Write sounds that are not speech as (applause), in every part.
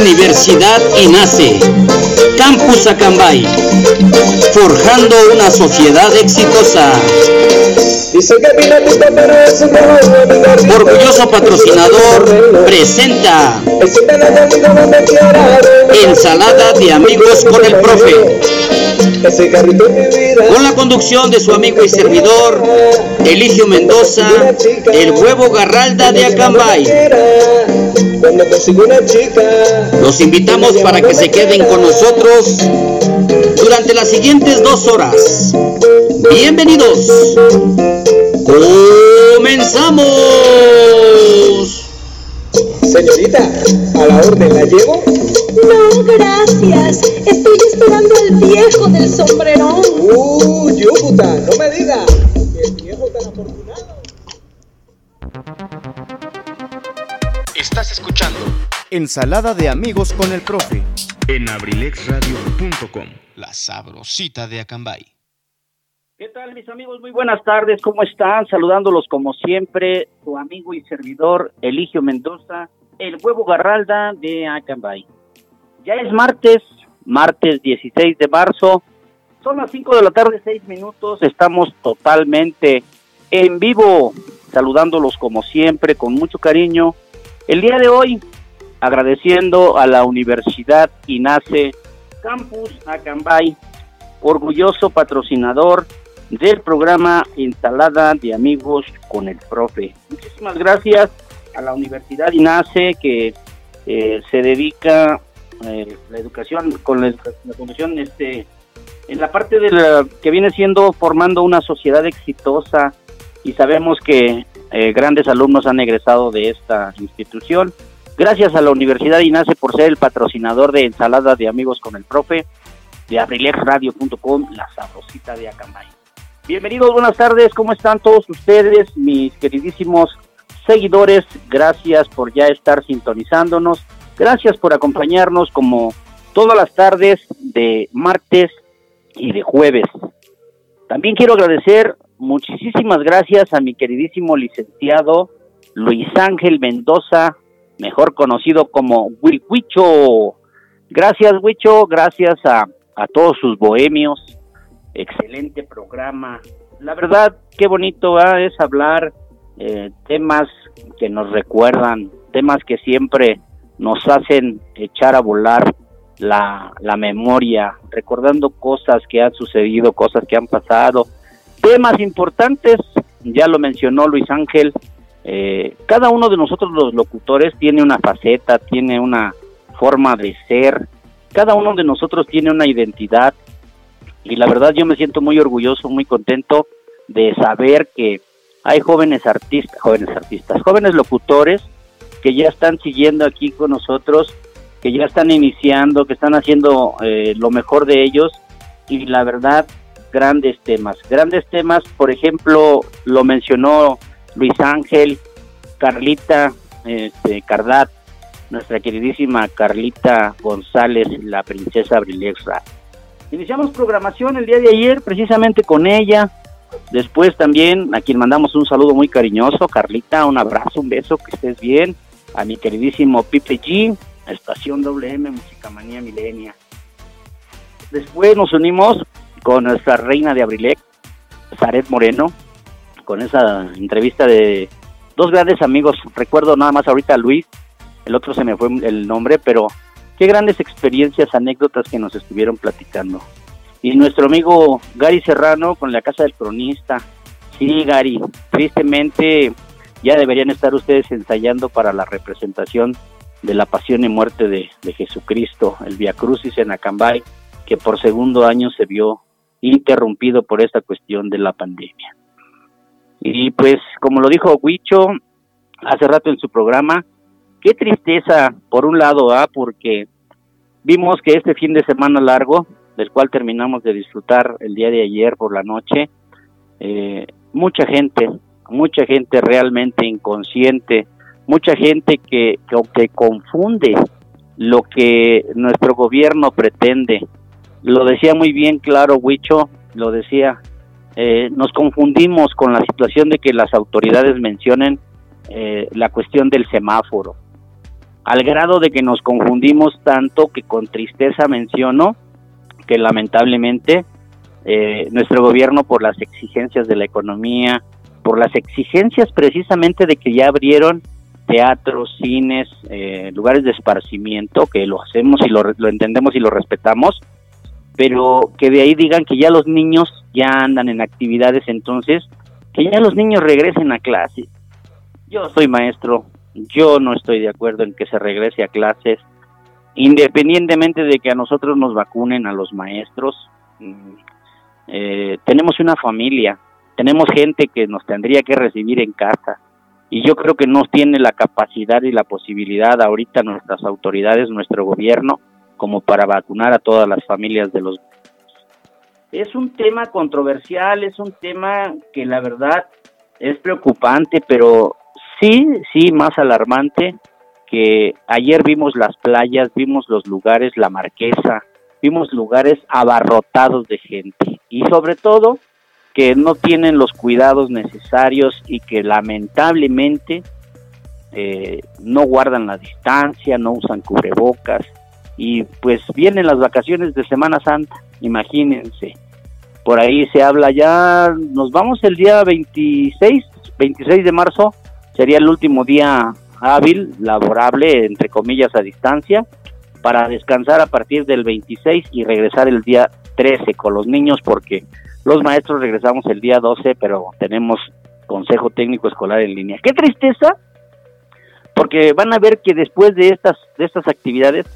Universidad INACE, Campus Acambay, forjando una sociedad exitosa. Orgulloso patrocinador presenta Ensalada de amigos con el profe. Con la conducción de su amigo y servidor Eligio Mendoza, el huevo Garralda de Acambay. Los invitamos para que se queden con nosotros durante las siguientes dos horas. Bienvenidos. Comenzamos. Señorita, a la orden, ¿la llevo? No, gracias. Estoy esperando al viejo del sombrerón. Uh, Yuputa, no me diga. El viejo tan afortunado. Estás escuchando Ensalada de amigos con el profe. en abrilexradio.com. La sabrosita de Acambay. ¿Qué tal mis amigos? Muy buenas tardes, ¿cómo están? Saludándolos como siempre, su amigo y servidor Eligio Mendoza, el huevo Garralda de Acambay. Ya es martes, martes 16 de marzo, son las 5 de la tarde, 6 minutos, estamos totalmente en vivo, saludándolos como siempre, con mucho cariño. El día de hoy, agradeciendo a la Universidad INACE Campus Acambay, orgulloso patrocinador del programa Ensalada de Amigos con el Profe. Muchísimas gracias a la Universidad INACE que eh, se dedica eh, la educación con la, la conducción este en la parte de la que viene siendo formando una sociedad exitosa y sabemos que eh, grandes alumnos han egresado de esta institución. Gracias a la Universidad INACE por ser el patrocinador de Ensalada de Amigos con el Profe de abrilexradio.com, la sabrosita de Acambay. Bienvenidos, buenas tardes, ¿cómo están todos ustedes, mis queridísimos seguidores? Gracias por ya estar sintonizándonos, gracias por acompañarnos como todas las tardes de martes y de jueves. También quiero agradecer muchísimas gracias a mi queridísimo licenciado Luis Ángel Mendoza, mejor conocido como Will Huicho. Gracias, Huicho, gracias a, a todos sus bohemios. Excelente programa. La verdad, qué bonito es hablar eh, temas que nos recuerdan, temas que siempre nos hacen echar a volar la, la memoria, recordando cosas que han sucedido, cosas que han pasado, temas importantes, ya lo mencionó Luis Ángel, eh, cada uno de nosotros los locutores tiene una faceta, tiene una forma de ser, cada uno de nosotros tiene una identidad y la verdad yo me siento muy orgulloso, muy contento de saber que hay jóvenes artistas, jóvenes artistas, jóvenes locutores que ya están siguiendo aquí con nosotros, que ya están iniciando, que están haciendo eh, lo mejor de ellos y la verdad grandes temas, grandes temas, por ejemplo, lo mencionó Luis Ángel, Carlita este, Cardat, nuestra queridísima Carlita González, la princesa Brilexra. Iniciamos programación el día de ayer precisamente con ella. Después también a quien mandamos un saludo muy cariñoso, Carlita, un abrazo, un beso, que estés bien. A mi queridísimo Pipe G, Estación WM, Música Manía Milenia. Después nos unimos con nuestra reina de Abrilex, Zaret Moreno, con esa entrevista de dos grandes amigos. Recuerdo nada más ahorita a Luis, el otro se me fue el nombre, pero qué grandes experiencias, anécdotas que nos estuvieron platicando. Y nuestro amigo Gary Serrano con la Casa del Cronista. Sí, Gary, tristemente ya deberían estar ustedes ensayando para la representación de la pasión y muerte de, Jesucristo, el Via Crucis en Acambay, que por segundo año se vio interrumpido por esta cuestión de la pandemia. Y pues, como lo dijo Huicho hace rato en su programa, qué tristeza, por un lado, ¿ah? porque vimos que este fin de semana largo, del cual terminamos de disfrutar el día de ayer por la noche, eh, mucha gente, mucha gente realmente inconsciente, mucha gente que, que, confunde lo que nuestro gobierno pretende. Lo decía muy bien claro Huicho, lo decía, eh, nos confundimos con la situación de que las autoridades mencionen eh, la cuestión del semáforo, al grado de que nos confundimos tanto que con tristeza menciono que lamentablemente eh, nuestro gobierno por las exigencias de la economía, por las exigencias precisamente de que ya abrieron teatros, cines, eh, lugares de esparcimiento, que lo hacemos y lo, lo entendemos y lo respetamos, pero que de ahí digan que ya los niños ya andan en actividades, entonces que ya los niños regresen a clase. Yo soy maestro, yo no estoy de acuerdo en que se regrese a clases, independientemente de que a nosotros nos vacunen a los maestros. mm, eh, tenemos una familia, tenemos gente que nos tendría que recibir en casa. Y yo creo que no tiene la capacidad y la posibilidad ahorita nuestras autoridades, nuestro gobierno, como para vacunar a todas las familias de los es un tema controversial, es un tema que la verdad es preocupante, pero sí, sí, más alarmante que ayer vimos las playas, vimos los lugares, la marquesa, vimos lugares abarrotados de gente. Y sobre todo que no tienen los cuidados necesarios y que lamentablemente eh, no guardan la distancia, no usan cubrebocas y pues vienen las vacaciones de Semana Santa, imagínense. Por ahí se habla ya, nos vamos el día 26, 26 de marzo, sería el último día hábil, laborable, entre comillas, a distancia, para descansar a partir del 26 y regresar el día 13 con los niños, porque los maestros regresamos el día 12, pero tenemos consejo técnico escolar en línea. ¡Qué tristeza! Porque van a ver que después de estas, de estas actividades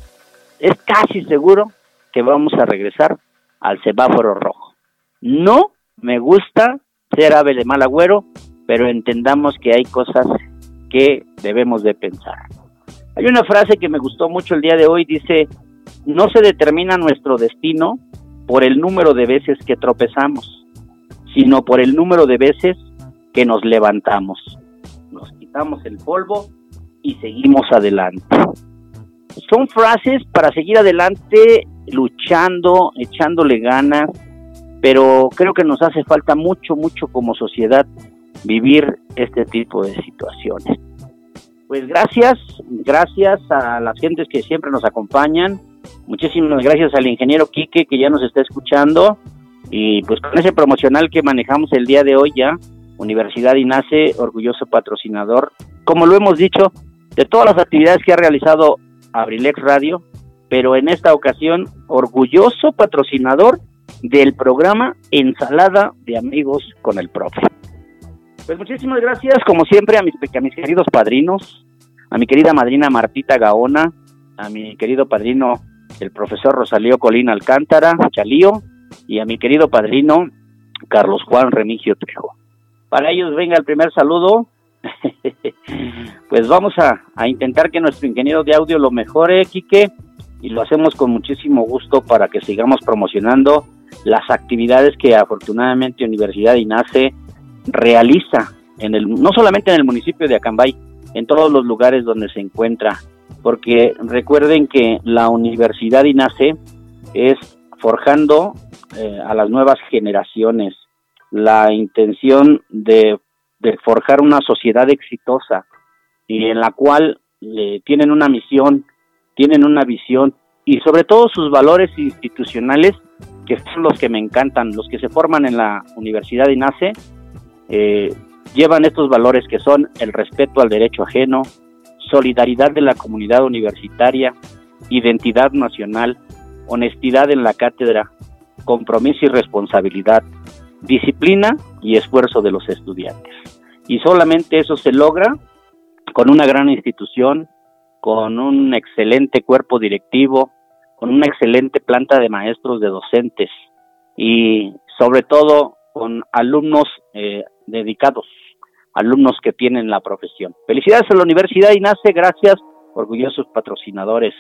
es casi seguro que vamos a regresar al semáforo rojo. No me gusta ser ave de mal agüero, pero entendamos que hay cosas que debemos de pensar. Hay una frase que me gustó mucho el día de hoy, dice, no se determina nuestro destino por el número de veces que tropezamos, sino por el número de veces que nos levantamos. Nos quitamos el polvo y seguimos adelante. Son frases para seguir adelante, luchando, echándole ganas, pero creo que nos hace falta mucho, mucho como sociedad vivir este tipo de situaciones. Pues gracias, gracias a las gentes que siempre nos acompañan, muchísimas gracias al ingeniero Quique que ya nos está escuchando y pues con ese promocional que manejamos el día de hoy ya, Universidad INACE, orgulloso patrocinador, como lo hemos dicho, de todas las actividades que ha realizado Abrilex Radio, pero en esta ocasión orgulloso patrocinador del programa Ensalada de Amigos con el Profe. Pues muchísimas gracias, como siempre, a mis, a mis queridos padrinos, a mi querida madrina Martita Gaona, a mi querido padrino, el profesor Rosalío Colín Alcántara, Chalío, y a mi querido padrino, Carlos Juan Remigio Trejo. Para ellos venga el primer saludo. (laughs) pues vamos a, a intentar que nuestro ingeniero de audio lo mejore, Quique, y lo hacemos con muchísimo gusto para que sigamos promocionando las actividades que afortunadamente Universidad INACE realiza en el no solamente en el municipio de Acambay, en todos los lugares donde se encuentra, porque recuerden que la Universidad INACE es forjando eh, a las nuevas generaciones la intención de, de, forjar una sociedad exitosa y en la cual eh, tienen una misión, tienen una visión y sobre todo sus valores institucionales que son los que me encantan, los que se forman en la Universidad INACE, eh, llevan estos valores que son el respeto al derecho ajeno, solidaridad de la comunidad universitaria, identidad nacional, honestidad en la cátedra, compromiso y responsabilidad, disciplina y esfuerzo de los estudiantes. Y solamente eso se logra con una gran institución, con un excelente cuerpo directivo, con una excelente planta de maestros, de docentes y sobre todo con alumnos eh, dedicados, alumnos que tienen la profesión. Felicidades a la Universidad y nace, gracias, orgullosos patrocinadores.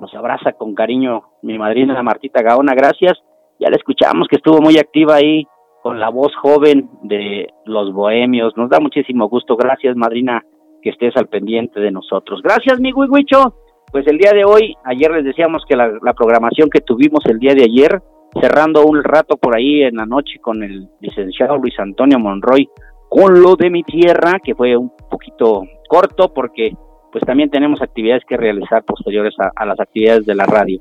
Nos abraza con cariño mi madrina Martita Gaona, gracias. Ya la escuchamos que estuvo muy activa ahí con la voz joven de los bohemios. Nos da muchísimo gusto. Gracias, madrina, que estés al pendiente de nosotros. Gracias, mi Huicho. Pues el día de hoy, ayer les decíamos que la, la programación que tuvimos el día de ayer cerrando un rato por ahí en la noche con el licenciado Luis Antonio Monroy con lo de mi tierra, que fue un poquito corto porque pues también tenemos actividades que realizar posteriores a, las actividades de la radio.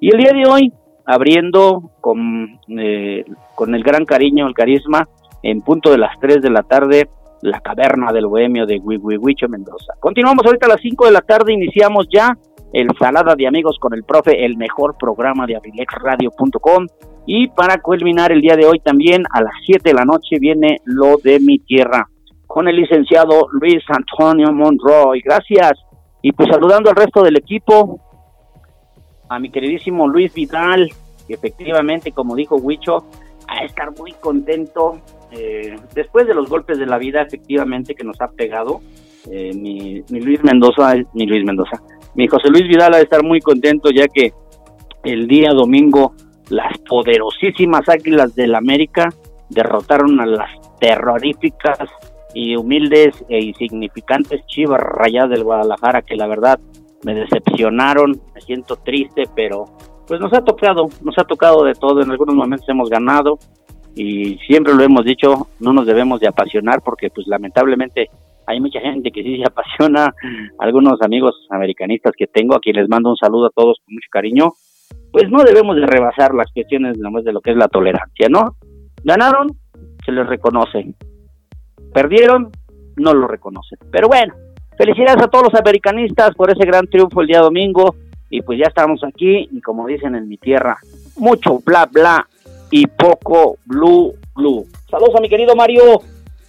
Y el día de hoy, abriendo con, eh, con el gran cariño, el carisma, en punto de las 3 de la tarde, la caverna del bohemio de Huihuihuicho Mendoza. Continuamos ahorita a las 5 de la tarde, iniciamos ya el Salada de Amigos con el Profe, el mejor programa de abrilexradio.com. Y para culminar el día de hoy también a las 7 de la noche viene Lo de mi Tierra con el licenciado Luis Antonio Monroy. Gracias. Y pues saludando al resto del equipo, a mi queridísimo Luis Vidal, que efectivamente, como dijo Huicho, a estar muy contento eh, después de los golpes de la vida, efectivamente, que nos ha pegado. Eh, mi, mi, Luis Mendoza, mi Luis Mendoza, mi José Luis Vidal ha de estar muy contento ya que el día domingo las poderosísimas Águilas del América derrotaron a las terroríficas y humildes e insignificantes Chivas Rayadas del Guadalajara que la verdad me decepcionaron, me siento triste, pero pues nos ha tocado, nos ha tocado de todo, en algunos momentos hemos ganado y siempre lo hemos dicho, no nos debemos de apasionar porque pues lamentablemente hay mucha gente que sí se apasiona, algunos amigos americanistas que tengo, a quienes les mando un saludo a todos con mucho cariño, pues no debemos de rebasar las cuestiones de lo que es la tolerancia, ¿no? Ganaron, se les reconoce. Perdieron, no lo reconocen. Pero bueno, felicidades a todos los americanistas por ese gran triunfo el día domingo. Y pues ya estamos aquí y como dicen en mi tierra, mucho bla bla y poco blue blue. Saludos a mi querido Mario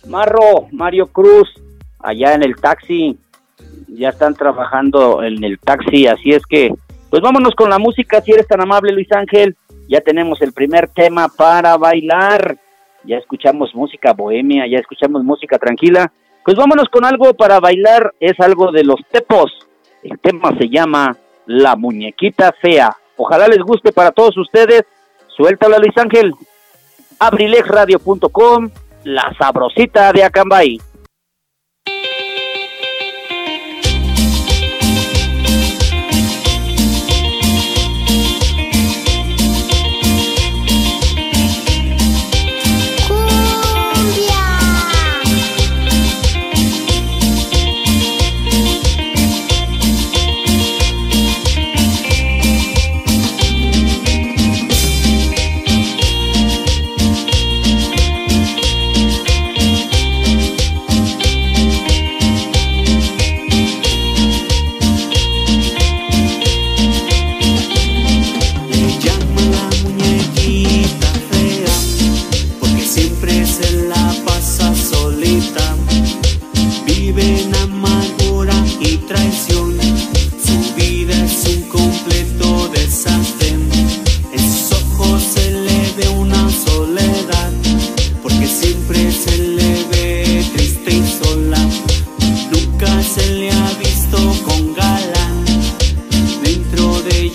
Marro, Mario Cruz, allá en el taxi. Ya están trabajando en el taxi, así es que pues vámonos con la música, si eres tan amable, Luis Ángel. Ya tenemos el primer tema para bailar. Ya escuchamos música bohemia, ya escuchamos música tranquila. Pues vámonos con algo para bailar. Es algo de los tepos. El tema se llama La Muñequita Fea. Ojalá les guste para todos ustedes. Suéltala, Luis Ángel. Abrilexradio.com, la sabrosita de Acambay.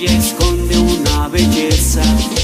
Se le ve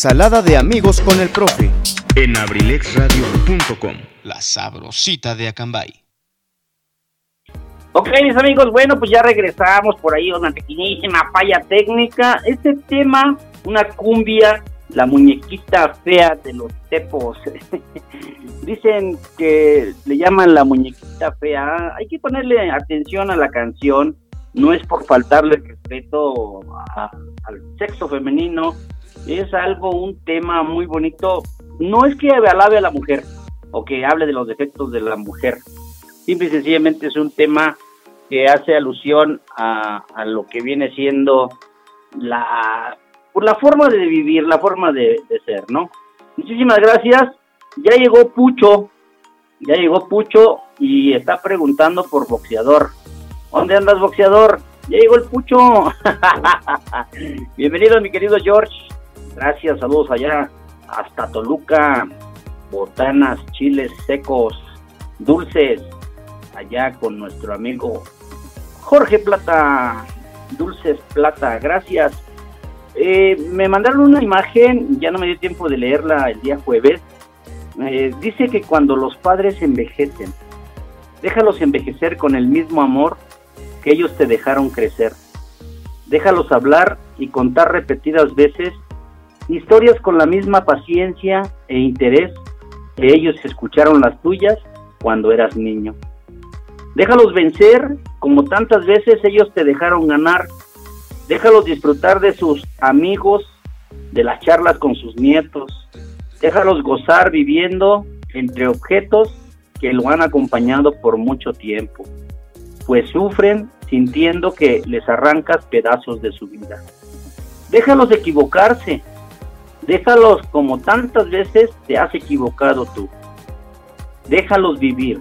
Ensalada de amigos con el profe. en abrilexradio.com. La sabrosita de Acambay. Ok, mis amigos, bueno, pues ya regresamos por ahí una pequeñísima falla técnica. Este tema, una cumbia, la muñequita fea de los tepos. (laughs) Dicen que le llaman la muñequita fea. Hay que ponerle atención a la canción. No es por faltarle respeto a- al sexo femenino. Es algo, un tema muy bonito. No es que alabe a la mujer o que hable de los defectos de la mujer. Simple y sencillamente es un tema que hace alusión a, lo que viene siendo la, por la forma de vivir, la forma de, de ser, ¿no? Muchísimas gracias. Ya llegó Pucho, ya llegó Pucho y está preguntando por boxeador. ¿Dónde andas, boxeador? Ya llegó el Pucho. (laughs) Bienvenido, mi querido George. Gracias, saludos allá hasta Toluca. Botanas, chiles secos, dulces, allá con nuestro amigo Jorge Plata, Dulces Plata, gracias. Eh, me mandaron una imagen, ya no me dio tiempo de leerla el día jueves. Eh, dice que cuando los padres envejecen, déjalos envejecer con el mismo amor que ellos te dejaron crecer. Déjalos hablar y contar repetidas veces historias con la misma paciencia e interés que ellos escucharon las tuyas cuando eras niño. Déjalos vencer como tantas veces ellos te dejaron ganar. Déjalos disfrutar de sus amigos, de las charlas con sus nietos. Déjalos gozar viviendo entre objetos que lo han acompañado por mucho tiempo, pues sufren sintiendo que les arrancas pedazos de su vida. Déjalos equivocarse, déjalos como tantas veces te has equivocado tú. Déjalos vivir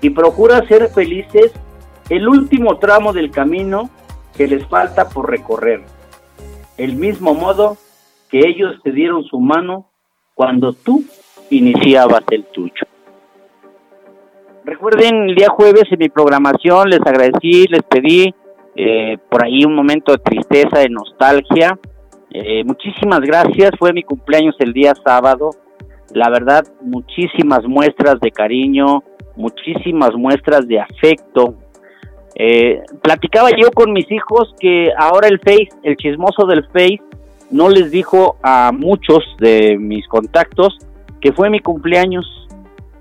y procura ser felices el último tramo del camino que les falta por recorrer. El mismo modo que ellos te dieron su mano cuando tú iniciabas el tuyo. Recuerden, el día jueves en mi programación les agradecí, les pedí eh, por ahí un momento de tristeza, de nostalgia. Eh, muchísimas gracias, fue mi cumpleaños el día sábado. La verdad, muchísimas muestras de cariño, muchísimas muestras de afecto. Eh, platicaba yo con mis hijos que ahora el Face, el chismoso del Face, no les dijo a muchos de mis contactos que fue mi cumpleaños,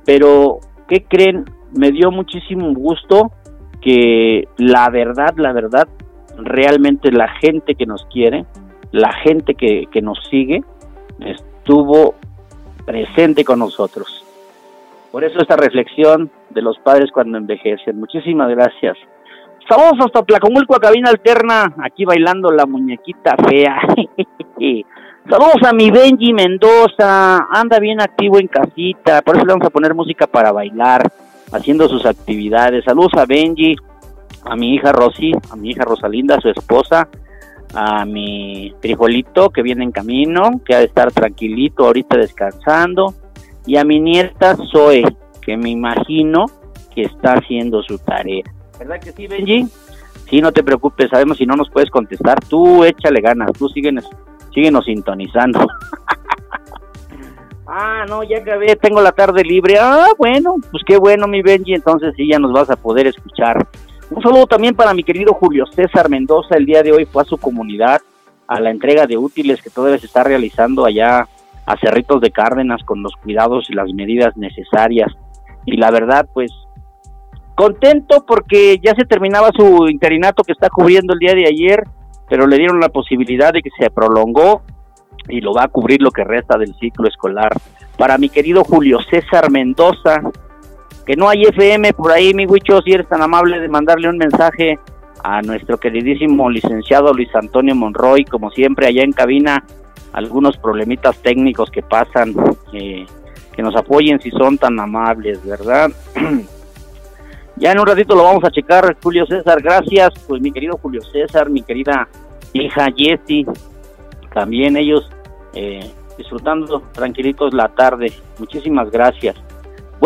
pero ¿qué creen? Me dio muchísimo gusto que la verdad, la verdad, realmente la gente que nos quiere, la gente que, que nos sigue, estuvo presente con nosotros. Por eso esta reflexión de los padres cuando envejecen. Muchísimas gracias. Saludos hasta Tlacomulco, a cabina alterna, aquí bailando la muñequita fea. (laughs) Saludos a mi Benji Mendoza, anda bien activo en casita, por eso le vamos a poner música para bailar, haciendo sus actividades. Saludos a Benji, a mi hija Rosy, a mi hija Rosalinda, su esposa, a mi frijolito que viene en camino, que ha de estar tranquilito ahorita descansando, y a mi nieta Zoe, que me imagino que está haciendo su tarea. ¿Verdad que sí, Benji? Sí, no te preocupes, sabemos si no nos puedes contestar, tú échale ganas, tú síguenos, síguenos sintonizando. (laughs) ah, no, ya acabé, tengo la tarde libre. Ah, bueno, pues qué bueno, mi Benji, entonces sí ya nos vas a poder escuchar. Un saludo también para mi querido Julio César Mendoza, el día de hoy fue a su comunidad a la entrega de útiles que todavía se está realizando allá a Cerritos de Cárdenas con los cuidados y las medidas necesarias. Y la verdad, pues contento porque ya se terminaba su interinato que está cubriendo el día de ayer, pero le dieron la posibilidad de que se prolongó y lo va a cubrir lo que resta del ciclo escolar. Para mi querido Julio César Mendoza, que no hay FM por ahí, mi Huicho, si eres tan amable de mandarle un mensaje a nuestro queridísimo licenciado Luis Antonio Monroy, como siempre allá en cabina, algunos problemitas técnicos que pasan, que nos apoyen si son tan amables, ¿verdad? (clears throat) ya en un ratito lo vamos a checar, Julio César, gracias, pues mi querido Julio César, mi querida hija Jessie, también ellos eh, disfrutando tranquilitos la tarde, muchísimas gracias.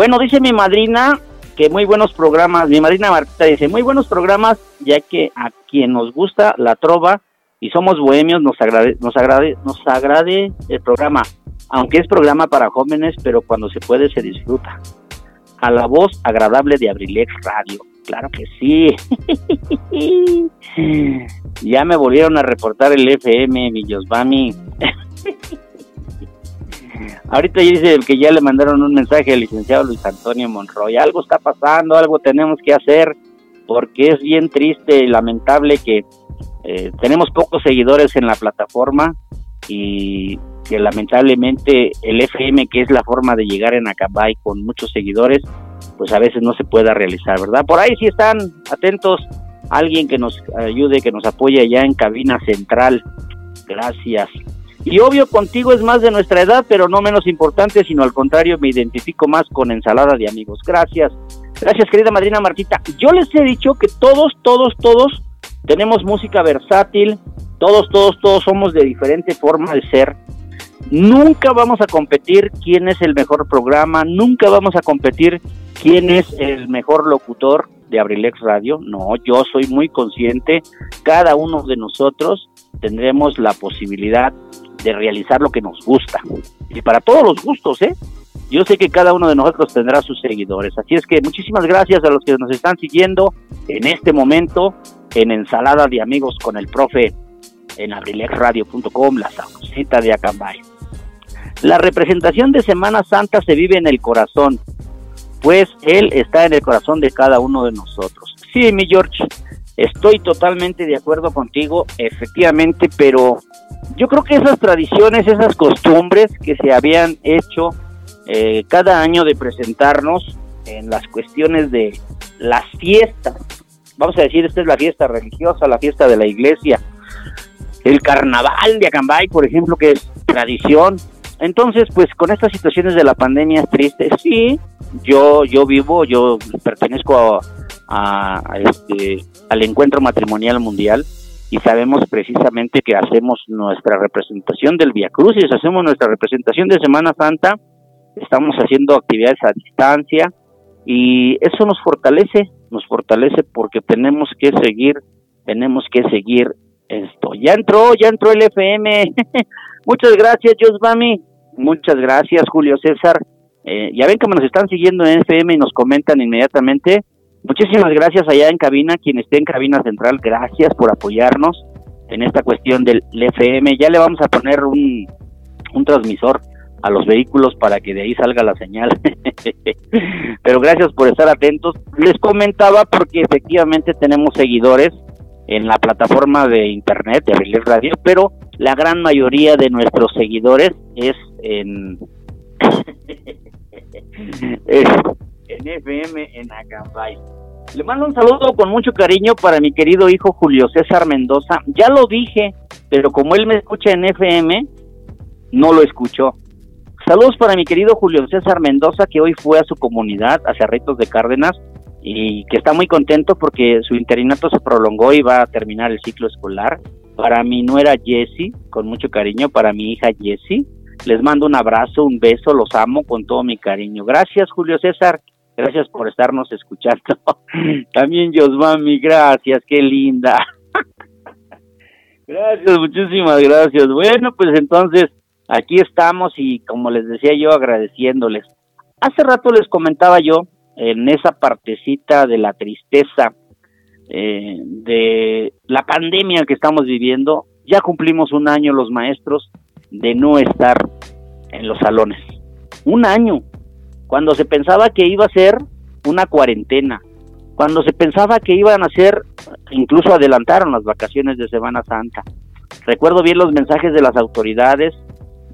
Bueno, dice mi madrina que muy buenos programas, mi madrina Marta dice, muy buenos programas, ya que a quien nos gusta la trova, y somos bohemios, nos agrade, nos agrade, nos agrade el programa, aunque es programa para jóvenes, pero cuando se puede se disfruta. A la voz agradable de Abrilex Radio. Claro que sí. (laughs) ya me volvieron a reportar el FM, Villosbami. (laughs) Ahorita dice que ya le mandaron un mensaje al licenciado Luis Antonio Monroy. Algo está pasando, algo tenemos que hacer, porque es bien triste y lamentable que eh, tenemos pocos seguidores en la plataforma y que lamentablemente el FM, que es la forma de llegar en Acabay con muchos seguidores, pues a veces no se pueda realizar, ¿verdad? Por ahí sí están atentos, alguien que nos ayude, que nos apoye allá en cabina central. Gracias. Y obvio, contigo es más de nuestra edad, pero no menos importante, sino al contrario, me identifico más con ensalada de amigos. Gracias. Gracias, querida madrina Martita. Yo les he dicho que todos, todos, todos tenemos música versátil, todos, todos, todos somos de diferente forma de ser. Nunca vamos a competir quién es el mejor programa, nunca vamos a competir quién es el mejor locutor de Abrilex Radio. No, yo soy muy consciente, cada uno de nosotros tendremos la posibilidad de realizar lo que nos gusta. Y para todos los gustos, ¿eh? Yo sé que cada uno de nosotros tendrá sus seguidores. Así es que muchísimas gracias a los que nos están siguiendo en este momento en Ensalada de Amigos con el Profe en abrilexradio.com, la sabrosita de Acambay. La representación de Semana Santa se vive en el corazón, pues Él está en el corazón de cada uno de nosotros. Sí, mi George, estoy totalmente de acuerdo contigo, efectivamente, pero yo creo que esas tradiciones, esas costumbres que se habían hecho eh, cada año de presentarnos en las cuestiones de las fiestas, vamos a decir, esta es la fiesta religiosa, la fiesta de la iglesia, el carnaval de Acambay, por ejemplo, que es tradición. Entonces, pues con estas situaciones de la pandemia es triste. Sí, yo yo vivo, yo pertenezco a, este al encuentro matrimonial mundial y sabemos precisamente que hacemos nuestra representación del Via Crucis, hacemos nuestra representación de Semana Santa, estamos haciendo actividades a distancia y eso nos fortalece, nos fortalece porque tenemos que seguir, tenemos que seguir esto. Ya entró, ya entró el FM. (laughs) Muchas gracias, Josvami. Muchas gracias, Julio César. Eh, ya ven que nos están siguiendo en FM y nos comentan inmediatamente. Muchísimas gracias allá en cabina, quien esté en cabina central, gracias por apoyarnos en esta cuestión del FM. Ya le vamos a poner un, un transmisor a los vehículos para que de ahí salga la señal. (laughs) Pero gracias por estar atentos. Les comentaba porque efectivamente tenemos seguidores en la plataforma de internet de Relay Radio, pero la gran mayoría de nuestros seguidores es en, (laughs) en FM en Acambay. Le mando un saludo con mucho cariño para mi querido hijo Julio César Mendoza. Ya lo dije, pero como él me escucha en FM, no lo escuchó. Saludos para mi querido Julio César Mendoza, que hoy fue a su comunidad, a Cerritos de Cárdenas, y que está muy contento porque su interinato se prolongó y va a terminar el ciclo escolar. Para mi nuera Jessie, con mucho cariño, para mi hija Jessie, les mando un abrazo, un beso, los amo con todo mi cariño. Gracias, Julio César. Gracias por estarnos escuchando. (laughs) También Josmami, gracias, qué linda. (laughs) gracias, muchísimas gracias. Bueno, pues entonces aquí estamos y como les decía yo, agradeciéndoles. Hace rato les comentaba yo en esa partecita de la tristeza eh, de la pandemia que estamos viviendo, ya cumplimos un año los maestros de no estar en los salones. Un año, cuando se pensaba que iba a ser una cuarentena, cuando se pensaba que iban a ser, incluso adelantaron las vacaciones de Semana Santa. Recuerdo bien los mensajes de las autoridades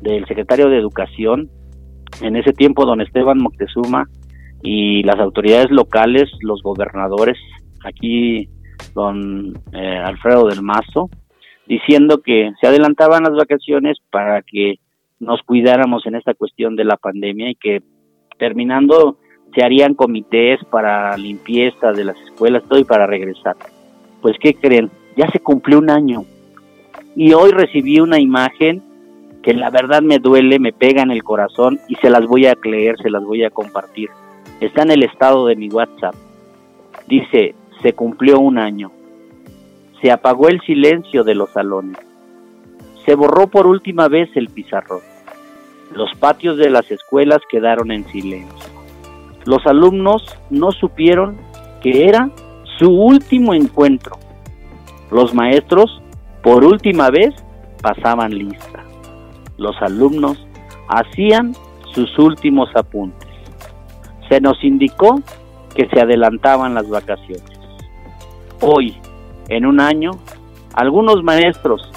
del secretario de Educación, en ese tiempo don Esteban Moctezuma, y las autoridades locales, los gobernadores, aquí don eh, Alfredo del Mazo, diciendo que se adelantaban las vacaciones para que nos cuidáramos en esta cuestión de la pandemia y que terminando se harían comités para limpieza de las escuelas, todo y para regresar. Pues, ¿qué creen? Ya se cumplió un año. Y hoy recibí una imagen que la verdad me duele, me pega en el corazón y se las voy a leer, se las voy a compartir. Está en el estado de mi WhatsApp. Dice, se cumplió un año. se apagó el silencio de los salones. Se borró por última vez el pizarrón. Los patios de las escuelas quedaron en silencio. Los alumnos no supieron que era su último encuentro. Los maestros, por última vez, pasaban lista. Los alumnos hacían sus últimos apuntes. Se nos indicó que se adelantaban las vacaciones. Hoy, en un año, algunos maestros,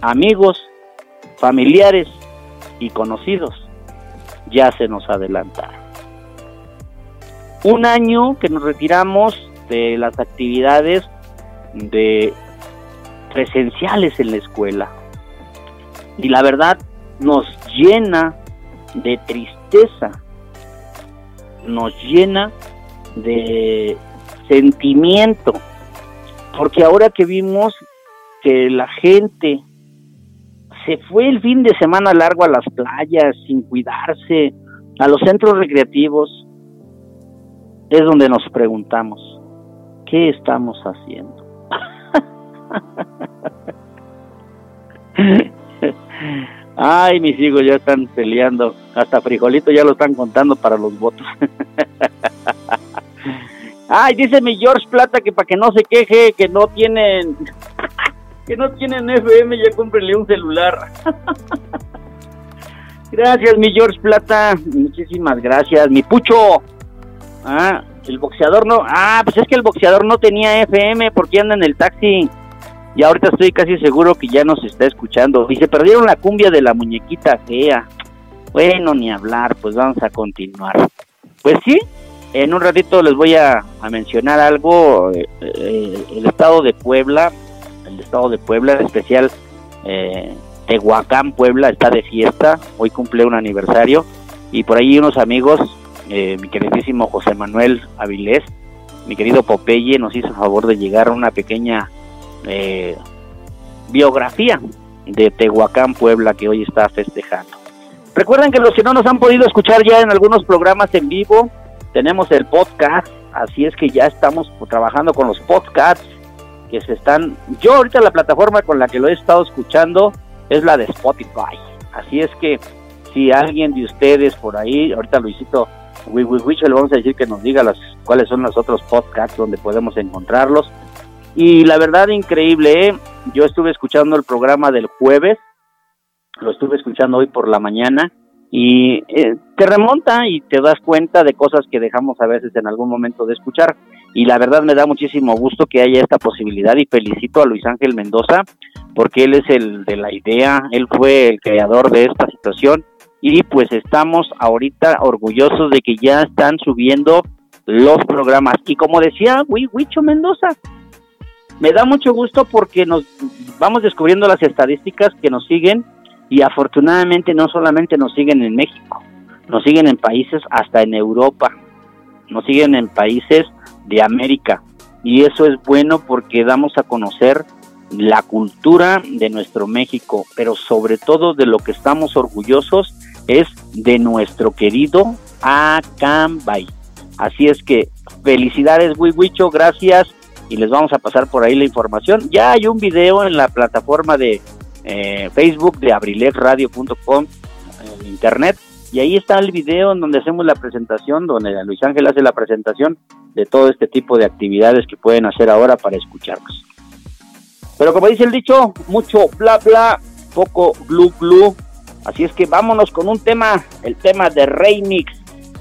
amigos, familiares y conocidos ya se nos adelantaron. Un año que nos retiramos de las actividades de presenciales en la escuela. Y la verdad nos llena de tristeza, nos llena de sentimiento, porque ahora que vimos que la gente se fue el fin de semana largo a las playas sin cuidarse, a los centros recreativos, es donde nos preguntamos, ¿qué estamos haciendo? (laughs) Ay, mis hijos ya están peleando. Hasta frijolito ya lo están contando para los votos. (laughs) Ay, dice mi George Plata que para que no se queje, que no tienen (laughs) que no tienen FM, ya cómprenle un celular. (laughs) gracias, mi George Plata. Muchísimas gracias. Mi Pucho. Ah, el boxeador no. Ah, pues es que el boxeador no tenía FM porque anda en el taxi. Y ahorita estoy casi seguro que ya nos está escuchando. Y se perdieron la cumbia de la muñequita fea. Bueno, ni hablar, pues vamos a continuar. Pues sí, en un ratito les voy a, mencionar algo. Eh, eh, el estado de Puebla, el estado de Puebla, en especial eh, Tehuacán, Puebla, está de fiesta. Hoy cumple un aniversario. Y por ahí unos amigos, eh, mi queridísimo José Manuel Avilés, mi querido Popeye, nos hizo favor de llegar a una pequeña eh, biografía de Tehuacán, Puebla, que hoy está festejando. Recuerden que los que no nos han podido escuchar ya en algunos programas en vivo, tenemos el podcast, así es que ya estamos trabajando con los podcasts que se están... Yo ahorita la plataforma con la que lo he estado escuchando es la de Spotify, así es que si alguien de ustedes por ahí, ahorita Luisito Wicho le vamos a decir que nos diga las, cuáles son los otros podcasts donde podemos encontrarlos y la verdad, increíble, ¿eh? yo estuve escuchando el programa del jueves, lo estuve escuchando hoy por la mañana y eh, te remonta y te das cuenta de cosas que dejamos a veces en algún momento de escuchar. Y la verdad me da muchísimo gusto que haya esta posibilidad y felicito a Luis Ángel Mendoza porque él es el de la idea, él fue el creador de esta situación y pues estamos ahorita orgullosos de que ya están subiendo los programas. Y como decía Huicho Mendoza, me da mucho gusto porque nos vamos descubriendo las estadísticas que nos siguen y afortunadamente no solamente nos siguen en México, nos siguen en países hasta en Europa, nos siguen en países de América y eso es bueno porque damos a conocer la cultura de nuestro México, pero sobre todo de lo que estamos orgullosos es de nuestro querido Acambay. Así es que felicidades, Wiwicho, gracias y les vamos a pasar por ahí la información. Ya hay un video en la plataforma de eh, Facebook de abrilexradio.com en internet y ahí está el video en donde hacemos la presentación, donde Luis Ángel hace la presentación de todo este tipo de actividades que pueden hacer ahora para escucharnos. Pero como dice el dicho, mucho bla bla, poco glu glu. Así es que vámonos con un tema, el tema de Remix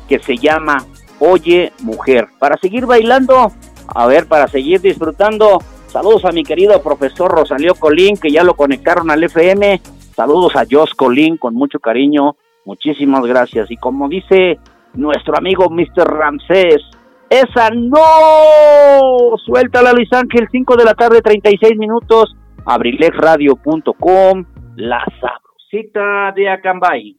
que se llama Oye Mujer. Para seguir bailando, a ver, para seguir disfrutando, saludos a mi querido profesor Rosalío Colín, que ya lo conectaron al FM. Saludos a Jos Colín con mucho cariño. Muchísimas gracias. Y como dice nuestro amigo Mr. Ramsés, esa no. Suéltala Luis Ángel, 5 de la tarde, 36 minutos. Abrilexradio.com, la sabrosita de Acambay.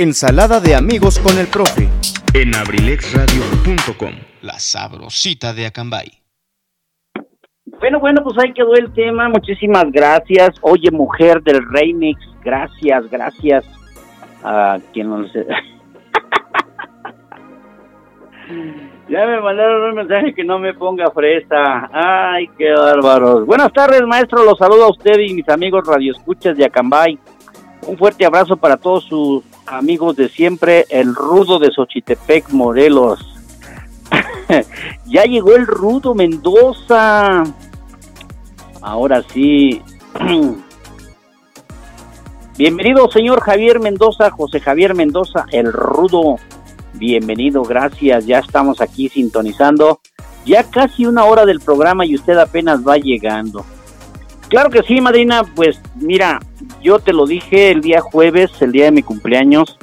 Ensalada de amigos con el profe. en abrilexradio.com. La sabrosita de Acambay. Bueno, bueno, pues ahí quedó el tema. Muchísimas gracias. Oye, mujer del remix, gracias, gracias a quien nos... (laughs) ya me mandaron un mensaje que no me ponga fresa. Ay, qué bárbaros. Buenas tardes, maestro. Los saludo a usted y mis amigos radioescuchas de Acambay. Un fuerte abrazo para todos sus amigos de siempre, el rudo de Xochitepec, Morelos. (laughs) ya llegó el rudo Mendoza. Ahora sí. (clears throat) Bienvenido, señor Javier Mendoza, José Javier Mendoza, el rudo. Bienvenido, gracias. Ya estamos aquí sintonizando. Ya casi una hora del programa y usted apenas va llegando. Claro que sí, madrina. Pues mira, yo te lo dije el día jueves, el día de mi cumpleaños.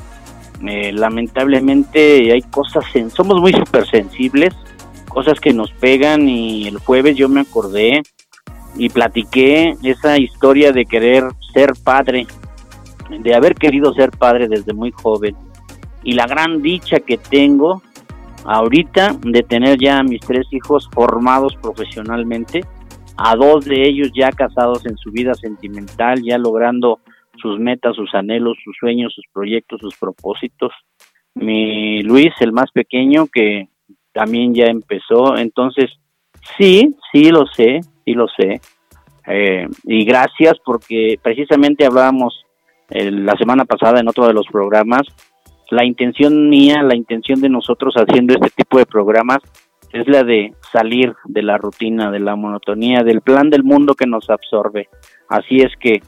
Eh, lamentablemente hay cosas, en, somos muy súper sensibles, cosas que nos pegan y el jueves yo me acordé y platiqué esa historia de querer ser padre, de haber querido ser padre desde muy joven y la gran dicha que tengo ahorita de tener ya a mis tres hijos formados profesionalmente, a dos de ellos ya casados en su vida sentimental, ya logrando sus metas, sus anhelos, sus sueños, sus proyectos, sus propósitos. Mi Luis, el más pequeño, que también ya empezó, entonces sí, sí lo sé, sí lo sé. Eh, y gracias porque precisamente hablábamos eh, la semana pasada en otro de los programas, la intención mía, la intención de nosotros haciendo este tipo de programas es la de salir de la rutina, de la monotonía, del plan del mundo que nos absorbe. Así es que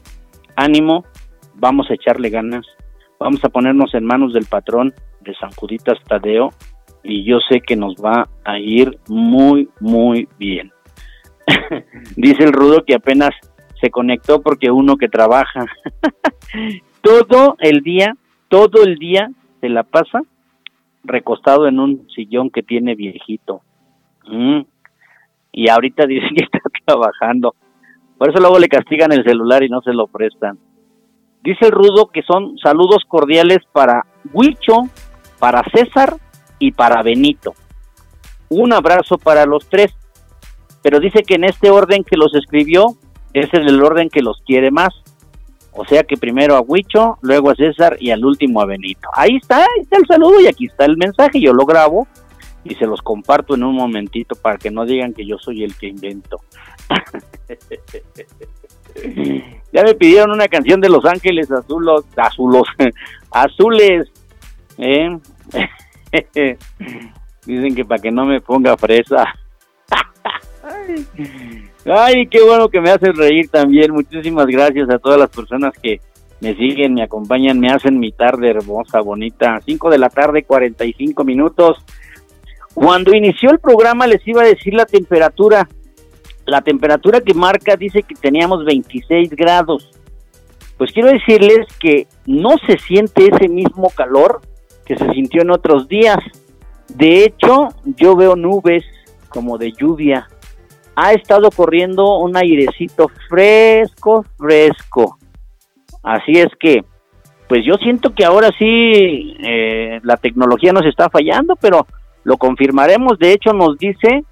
ánimo, vamos a echarle ganas, vamos a ponernos en manos del patrón de San Juditas Tadeo y yo sé que nos va a ir muy, muy bien. (laughs) Dice el rudo que apenas se conectó porque uno que trabaja (laughs) todo el día, todo el día se la pasa recostado en un sillón que tiene viejito. Mm. Y ahorita (laughs) dice que está trabajando. Por eso luego le castigan el celular y no se lo prestan. Dice el Rudo que son saludos cordiales para Huicho, para César y para Benito. Un abrazo para los tres. Pero dice que en este orden que los escribió, ese es el orden que los quiere más. O sea que primero a Huicho, luego a César y al último a Benito. Ahí está, ahí está el saludo y aquí está el mensaje. Yo lo grabo y se los comparto en un momentito para que no digan que yo soy el que invento. (laughs) ya me pidieron una canción de Los Ángeles Azulos, azulos, (laughs) azules. ¿eh? (laughs) Dicen que para que no me ponga fresa. Ay, qué bueno que me hacen reír también. Muchísimas gracias a todas las personas que me siguen, me acompañan, me hacen mi tarde hermosa, bonita. 5 de la tarde, 45 minutos. Cuando inició el programa les iba a decir la temperatura. La temperatura que marca dice que teníamos 26 grados. Pues quiero decirles que no se siente ese mismo calor que se sintió en otros días. De hecho, yo veo nubes como de lluvia ha estado corriendo un airecito fresco, fresco. Así es que, pues yo siento que ahora sí eh, la tecnología nos está fallando, pero lo confirmaremos. De hecho, nos dice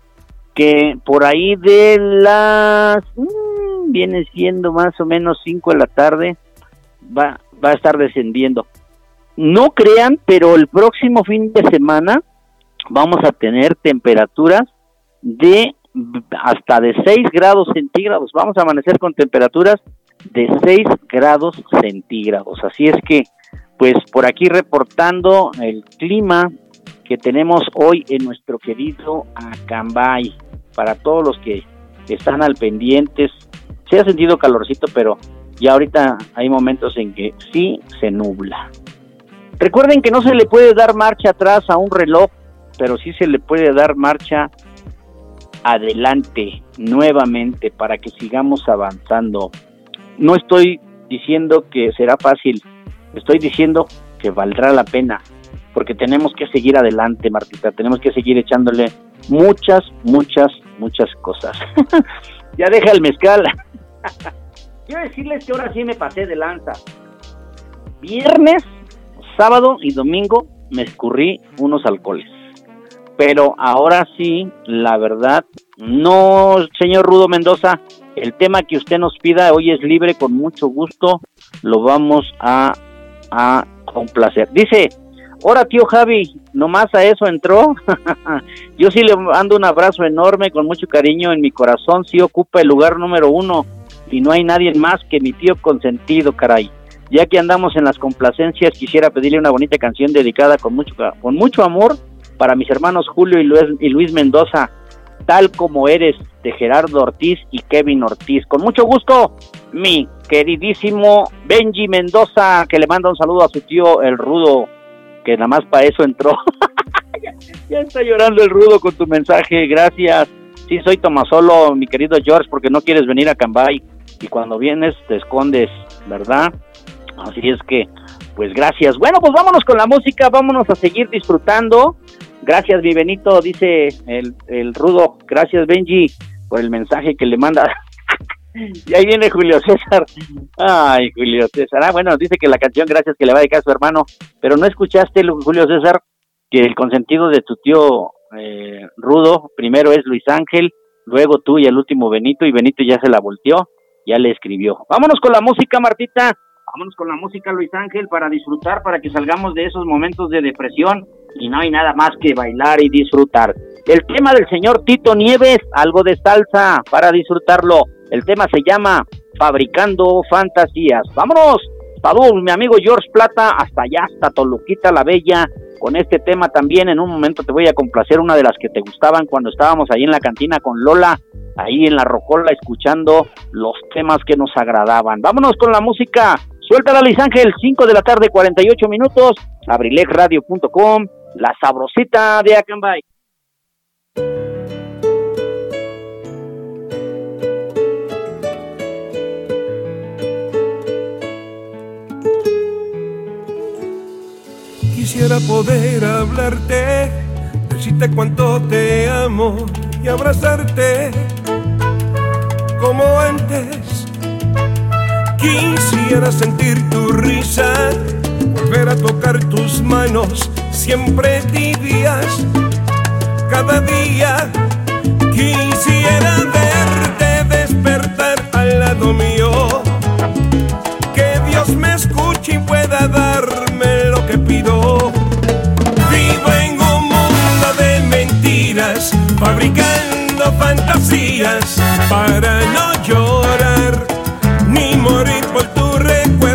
que por ahí de las, mm, viene siendo más o menos 5 de la tarde, va, va a estar descendiendo. No crean, pero el próximo fin de semana vamos a tener temperaturas de hasta de 6 grados centígrados. Vamos a amanecer con temperaturas de 6 grados centígrados. Así es que, pues por aquí reportando el clima que tenemos hoy en nuestro querido Acambay. Para todos los que están al pendientes, se ha sentido calorcito, pero ya ahorita hay momentos en que sí se nubla. Recuerden que no se le puede dar marcha atrás a un reloj, pero sí se le puede dar marcha adelante nuevamente para que sigamos avanzando. No estoy diciendo que será fácil, estoy diciendo que valdrá la pena, porque tenemos que seguir adelante, Martita, tenemos que seguir echándole muchas, muchas, muchas cosas. (laughs) ya deja el mezcal. (laughs) Quiero decirles que ahora sí me pasé de lanza. Viernes, sábado y domingo me escurrí unos alcoholes. pero ahora sí, la verdad, no, señor Rudo Mendoza, el tema que usted nos pida hoy es libre, con mucho gusto lo vamos a, a complacer. Dice, ahora tío Javi, nomás a eso entró. (laughs) Yo sí le mando un abrazo enorme, con mucho cariño en mi corazón, sí ocupa el lugar número uno y no hay nadie más que mi tío consentido, caray. Ya que andamos en las complacencias, quisiera pedirle una bonita canción dedicada con mucho, con mucho amor para mis hermanos Julio y Luis, y Luis Mendoza, tal como eres, de Gerardo Ortiz y Kevin Ortiz. Con mucho gusto, mi queridísimo Benji Mendoza, que le manda un saludo a su tío el Rudo, que nada más para eso entró. (laughs) ya está llorando el Rudo con tu mensaje, gracias. Sí, soy Tomasolo, mi querido George, porque no quieres venir a Cambay y cuando vienes te escondes, ¿verdad? Así es que, pues gracias. Bueno, pues vámonos con la música, vámonos a seguir disfrutando. Gracias, mi Benito, dice el, el Rudo. Gracias, Benji, por el mensaje que le manda. (laughs) y ahí viene Julio César. Ay, Julio César. Ah, bueno, dice que la canción Gracias que le va a dedicar a su hermano. Pero no escuchaste, Julio César, que el consentido de tu tío eh, Rudo, primero es Luis Ángel, luego tú y el último Benito, y Benito ya se la volteó, ya le escribió. Vámonos con la música, Martita. Vámonos con la música, Luis Ángel, para disfrutar, para que salgamos de esos momentos de depresión y no hay nada más que bailar y disfrutar. El tema del señor Tito Nieves, algo de salsa para disfrutarlo. El tema se llama Fabricando Fantasías. Vámonos, salud, mi amigo George Plata, hasta allá, hasta Toluquita la Bella. Con este tema también en un momento te voy a complacer una de las que te gustaban cuando estábamos ahí en la cantina con Lola, ahí en la Rocola, escuchando los temas que nos agradaban. Vámonos con la música. Suéltala, Luis Ángel, 5 de la tarde, 48 minutos, abrilexradio.com, la sabrosita de Acambay. Quisiera poder hablarte, decirte cuánto te amo y abrazarte como antes. Quisiera sentir tu risa, volver a tocar tus manos siempre tibias. Cada día quisiera verte despertar al lado mío. Que Dios me escuche y pueda darme fabricando fantasías para no llorar ni morir por tu recuerdo.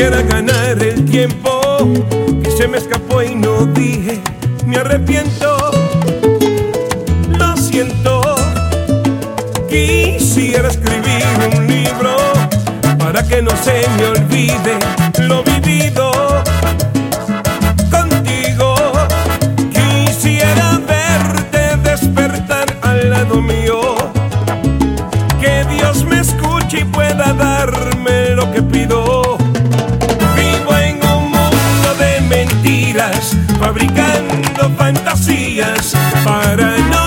Quisiera ganar el tiempo que se me escapó y no dije, me arrepiento, lo siento. Quisiera escribir un libro para que no se me olvide lo vivido fabricando fantasías para no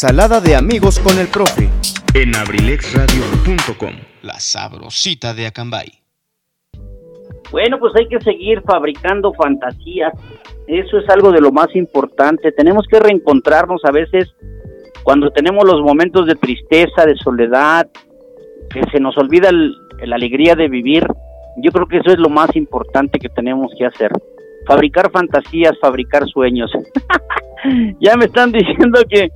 Ensalada de amigos con el profe. en abrilexradio.com. La sabrosita de Acambay. Bueno, pues hay que seguir fabricando fantasías. Eso es algo de lo más importante. Tenemos que reencontrarnos a veces cuando tenemos los momentos de tristeza, de soledad, que se nos olvida la alegría de vivir. Yo creo que eso es lo más importante que tenemos que hacer. Fabricar fantasías, fabricar sueños. (laughs) ya me están diciendo que,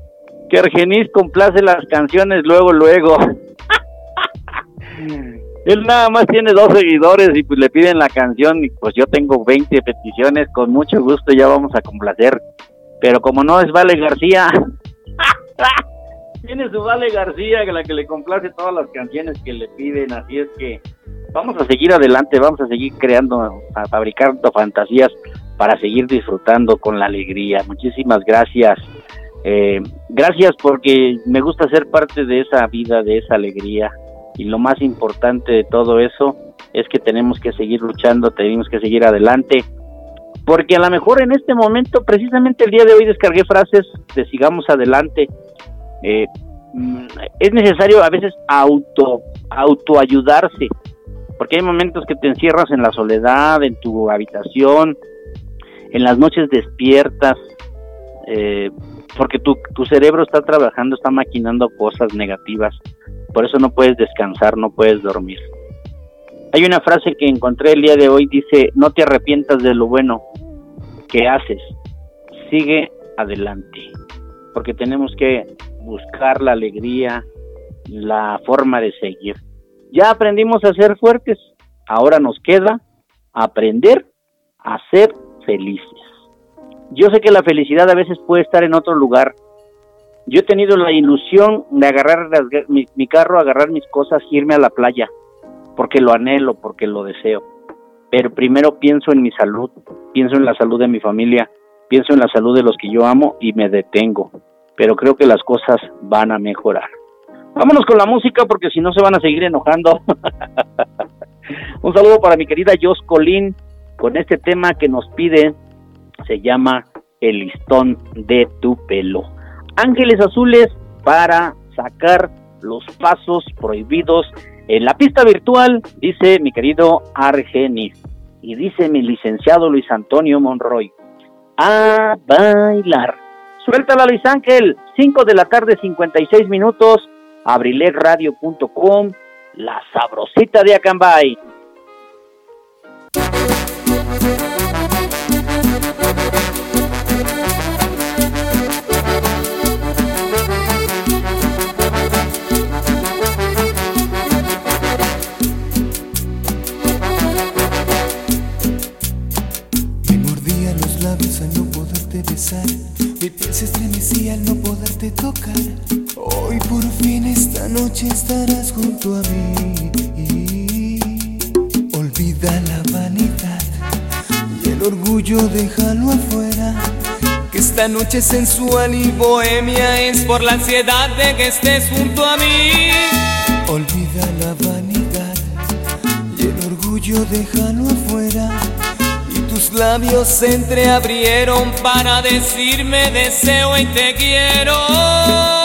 que Argenis complace las canciones luego, luego. (laughs) Él nada más tiene dos seguidores y pues le piden la canción y pues yo tengo 20 peticiones, con mucho gusto ya vamos a complacer. Pero como no es Vale García, (laughs) tiene su Vale García, que la que le complace todas las canciones que le piden, así es que vamos a seguir adelante, vamos a seguir creando, a fabricando fantasías para seguir disfrutando con la alegría. Muchísimas gracias. Eh, gracias porque me gusta ser parte de esa vida, de esa alegría. Y lo más importante de todo eso es que tenemos que seguir luchando, tenemos que seguir adelante. Porque a lo mejor en este momento, precisamente el día de hoy, descargué frases de sigamos adelante. Eh, mm, es necesario a veces auto autoayudarse, porque hay momentos que te encierras en la soledad, en tu habitación, en las noches despiertas, eh, porque tu, tu cerebro está trabajando, está maquinando cosas negativas, por eso no puedes descansar, no puedes dormir. Hay una frase que encontré el día de hoy, dice, no te arrepientas de lo bueno que haces, sigue adelante, porque tenemos que buscar la alegría, la forma de seguir. Ya aprendimos a ser fuertes, ahora nos queda aprender a ser felices. Yo sé que la felicidad a veces puede estar en otro lugar. Yo he tenido la ilusión de agarrar mi, carro, agarrar mis cosas irme a la playa, porque lo anhelo, porque lo deseo. Pero primero pienso en mi salud, pienso en la salud de mi familia, pienso en la salud de los que yo amo y me detengo. Pero creo que las cosas van a mejorar. Vámonos con la música porque si no se van a seguir enojando. (laughs) Un saludo para mi querida Jos Colín con este tema que nos pide, se llama El listón de tu pelo. Ángeles azules para sacar los pasos prohibidos en la pista virtual, dice mi querido Argenis. Y dice mi licenciado Luis Antonio Monroy. A bailar. Suéltala Luis Ángel, 5 de la tarde, 56 minutos, abrilegradio.com, la sabrosita de Acambay. Mi piel se estremecía al no poderte tocar. Hoy por fin esta noche estarás junto a mí. Olvida la vanidad y el orgullo déjalo afuera. Que esta noche sensual y bohemia es por la ansiedad de que estés junto a mí. Olvida la vanidad y el orgullo déjalo afuera. Tus labios se entreabrieron para decirme deseo y te quiero.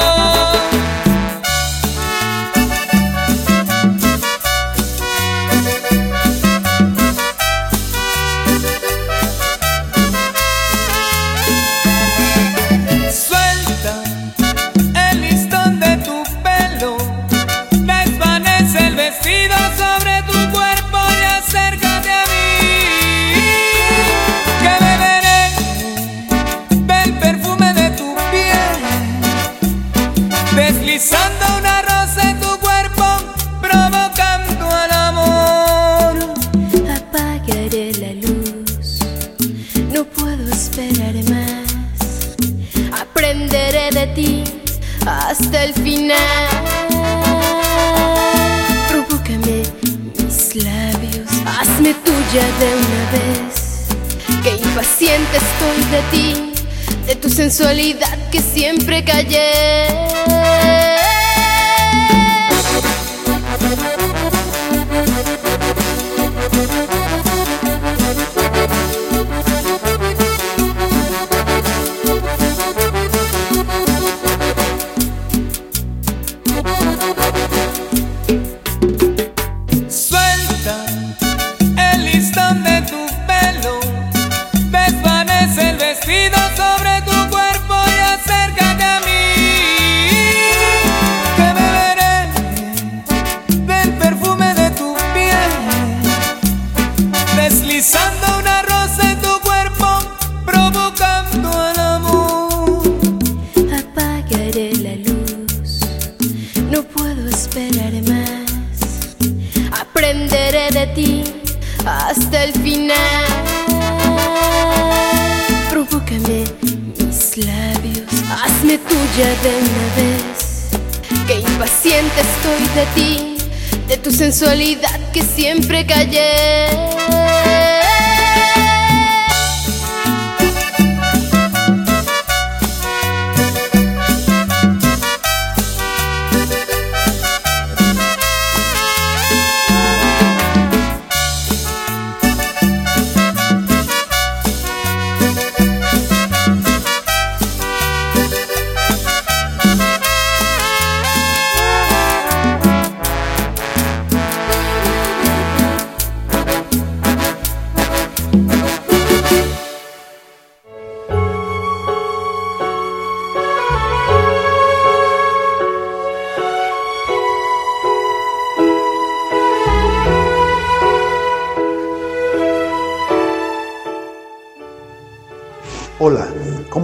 Hasta el final. Provócame mis labios, hazme tuya de una vez. Que impaciente estoy de ti, de tu sensualidad que siempre callé. De una vez. Que impaciente estoy de ti, de tu sensualidad que siempre callé.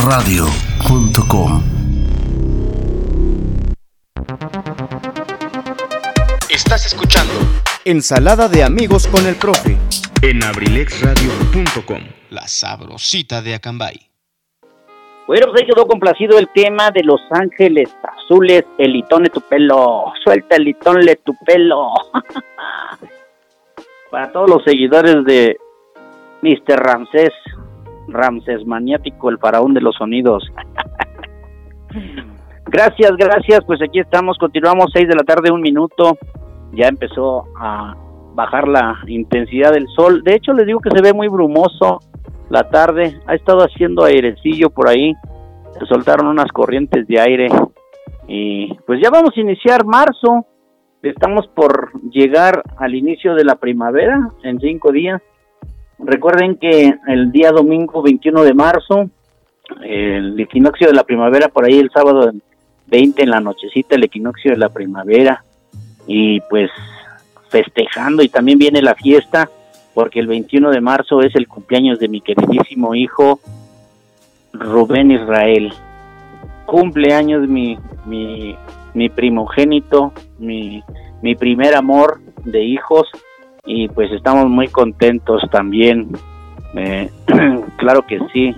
abrilexradio.com. Estás escuchando Ensalada de amigos con el profe en abrilexradio.com. La sabrosita de Acambay. Bueno, pues ahí quedó complacido el tema de Los Ángeles Azules, el litón de tu pelo. Suelta el litón de tu pelo. (laughs) Para todos los seguidores de Mr. Ramsés, Ramses Maniático, el faraón de los sonidos. (laughs) gracias, gracias. Pues aquí estamos, continuamos, seis de la tarde, un minuto. Ya empezó a bajar la intensidad del sol. De hecho, les digo que se ve muy brumoso la tarde. Ha estado haciendo airecillo por ahí. Se soltaron unas corrientes de aire. Y pues ya vamos a iniciar marzo. Estamos por llegar al inicio de la primavera en cinco días. Recuerden que el día domingo 21 de marzo, el equinoccio de la primavera, por ahí el sábado 20 en la nochecita, el equinoccio de la primavera, y pues festejando, y también viene la fiesta, porque el 21 de marzo es el cumpleaños de mi queridísimo hijo Rubén Israel. Cumpleaños mi, mi, mi primogénito, mi, mi primer amor de hijos, y pues estamos muy contentos también. Eh, (clears throat) claro que sí.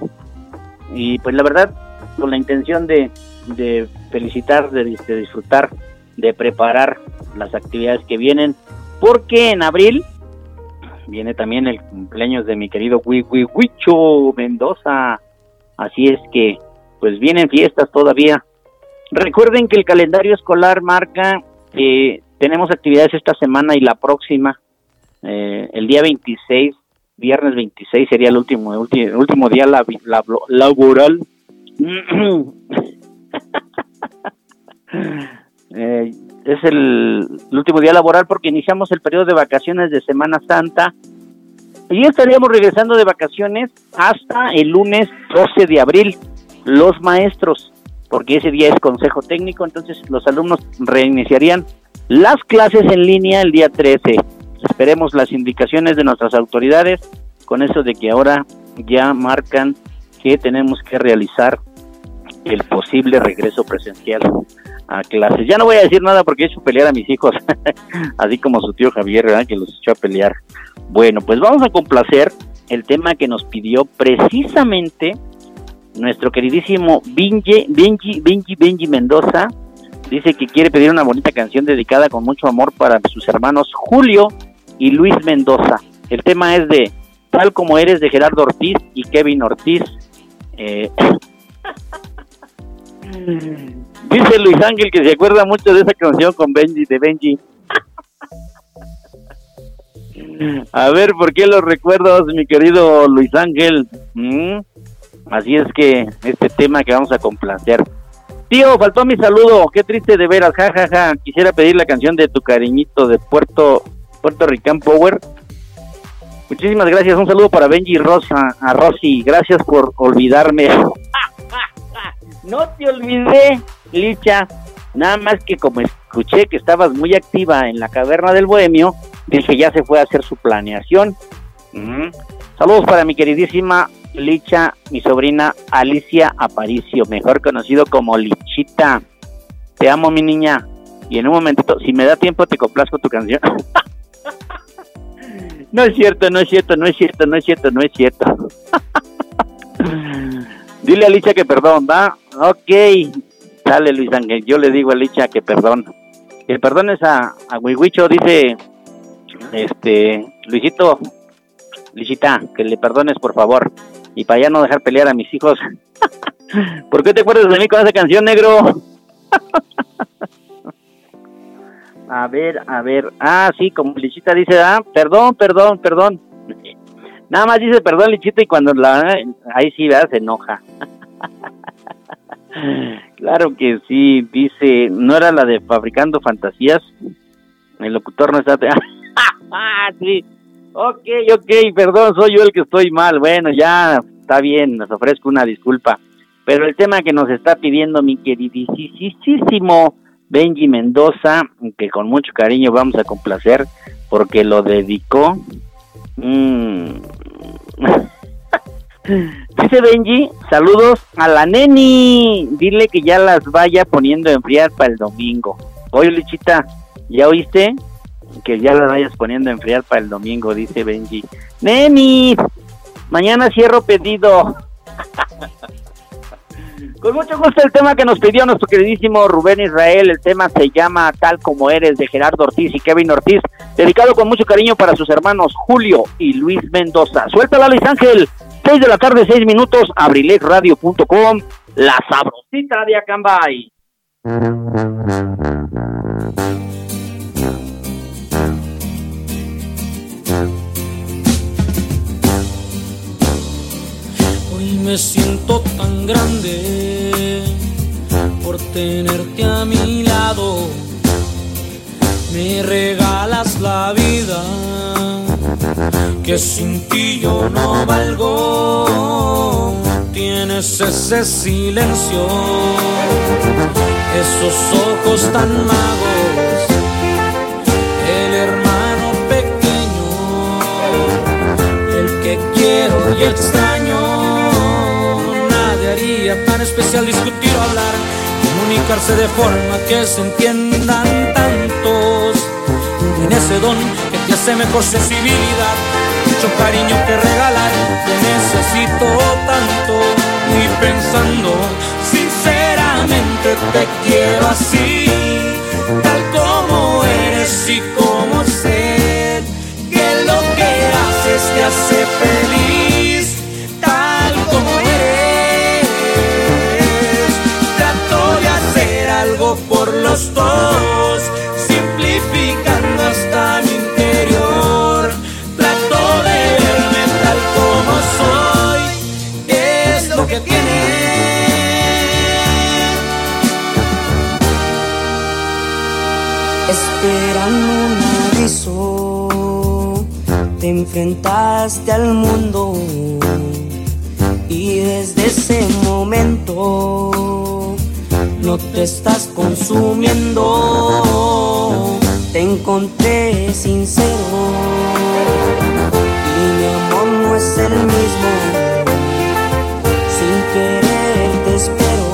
Y pues la verdad, con la intención de, de felicitar, de, disfrutar, de preparar las actividades que vienen, porque en abril viene también el cumpleaños de mi querido Huicho Mendoza. Así es que, pues vienen fiestas todavía. Recuerden que el calendario escolar marca que tenemos actividades esta semana y la próxima. Eh, el día 26, viernes 26 sería el último, último, día laboral. (coughs) Eh, es el, último día laboral porque iniciamos el periodo de vacaciones de Semana Santa, Y estaríamos regresando de vacaciones hasta el lunes 12 de abril, los maestros, porque ese día es consejo técnico, entonces los alumnos reiniciarían las clases en línea el día 13. Esperemos las indicaciones de nuestras autoridades con eso de que ahora ya marcan que tenemos que realizar el posible regreso presencial a clases. Ya no voy a decir nada porque he hecho pelear a mis hijos, (laughs) así como su tío Javier, ¿verdad? que los echó a pelear. Bueno, pues vamos a complacer el tema que nos pidió precisamente nuestro queridísimo Benji, Benji, Benji, Benji Mendoza. Dice que quiere pedir una bonita canción dedicada con mucho amor para sus hermanos Julio y Luis Mendoza. El tema es de Tal como eres de Gerardo Ortiz y Kevin Ortiz. Eh, (laughs) Dice Luis Ángel que se acuerda mucho de esa canción con Benji, de Benji. A ver, ¿por qué los recuerdos, mi querido Luis Ángel? ¿Mm? Así es que este tema que vamos a complacer. Tío, faltó mi saludo. Qué triste de veras. Ja, ja, ja. Quisiera pedir la canción de tu cariñito de Puerto, Puerto Rican Power. Muchísimas gracias. Un saludo para Benji Rosa, a Rosy. Gracias por olvidarme. (laughs) no te olvidé, Licha. Nada más que como escuché que estabas muy activa en la caverna del Bohemio, dije ya se fue a hacer su planeación. Saludos para mi queridísima Licha, mi sobrina Alicia Aparicio, mejor conocido como Lichita. Te amo, mi niña. Y en un momentito, si me da tiempo, te complazco tu canción. (laughs) (laughs) no es cierto, no es cierto, no es cierto, no es cierto, no es cierto. (laughs) Dile a Licha que perdón, ¿va? Ok. Dale, Luis Ángel. Yo le digo a Licha que perdón. Que perdones a, a Huihuicho, dice este Luisito, Lichita, que le perdones por favor. Y para ya no dejar pelear a mis hijos. (laughs) ¿Por qué te acuerdas de mí con esa canción, negro? A ver, a ver. Ah, sí, como Lichita dice, ah, perdón, perdón, perdón. Nada más dice perdón, Lichita, y cuando la. Ahí sí, ¿verdad? Se enoja. (laughs) claro que sí, dice. ¿No era la de Fabricando Fantasías? El locutor no está. (laughs) sí. Ok, ok, perdón, soy yo el que estoy mal. Bueno, ya está bien, nos ofrezco una disculpa. Pero el tema que nos está pidiendo mi queridísimo Benji Mendoza, que con mucho cariño vamos a complacer, porque lo dedicó. Mm. (laughs) Dice Benji, saludos a la neni. Dile que ya las vaya poniendo a enfriar para el domingo. Oye, Lichita, ¿ya oíste? que ya la vayas poniendo a enfriar para el domingo, dice Benji. Neni, mañana cierro pedido. (laughs) Con mucho gusto el tema que nos pidió nuestro queridísimo Rubén Israel, el tema se llama Tal como eres de Gerardo Ortiz y Kevin Ortiz, dedicado con mucho cariño para sus hermanos Julio y Luis Mendoza. Suéltala Luis Ángel, 6 de la tarde, 6 minutos, abrilexradio.com, la sabrosita de Acambay. (laughs) me siento tan grande por tenerte a mi lado. Me regalas la vida, que sin ti yo no valgo. Tienes ese silencio, esos ojos tan magos, el hermano pequeño, el que quiero y extraño especial discutir o hablar, comunicarse de forma que se entiendan tantos. En ese don que te hace mejor sensibilidad, mucho cariño que regalar, te necesito tanto. Y pensando, sinceramente te quiero así, tal como eres y como sé que lo que haces te hace feliz, por los dos, simplificando hasta mi interior. Trato de verme tal como soy, es lo que tiene. Esperando un aviso te enfrentaste al mundo y desde ese momento no te estás consumiendo. Te encontré sincero y mi amor no es el mismo. Sin querer te espero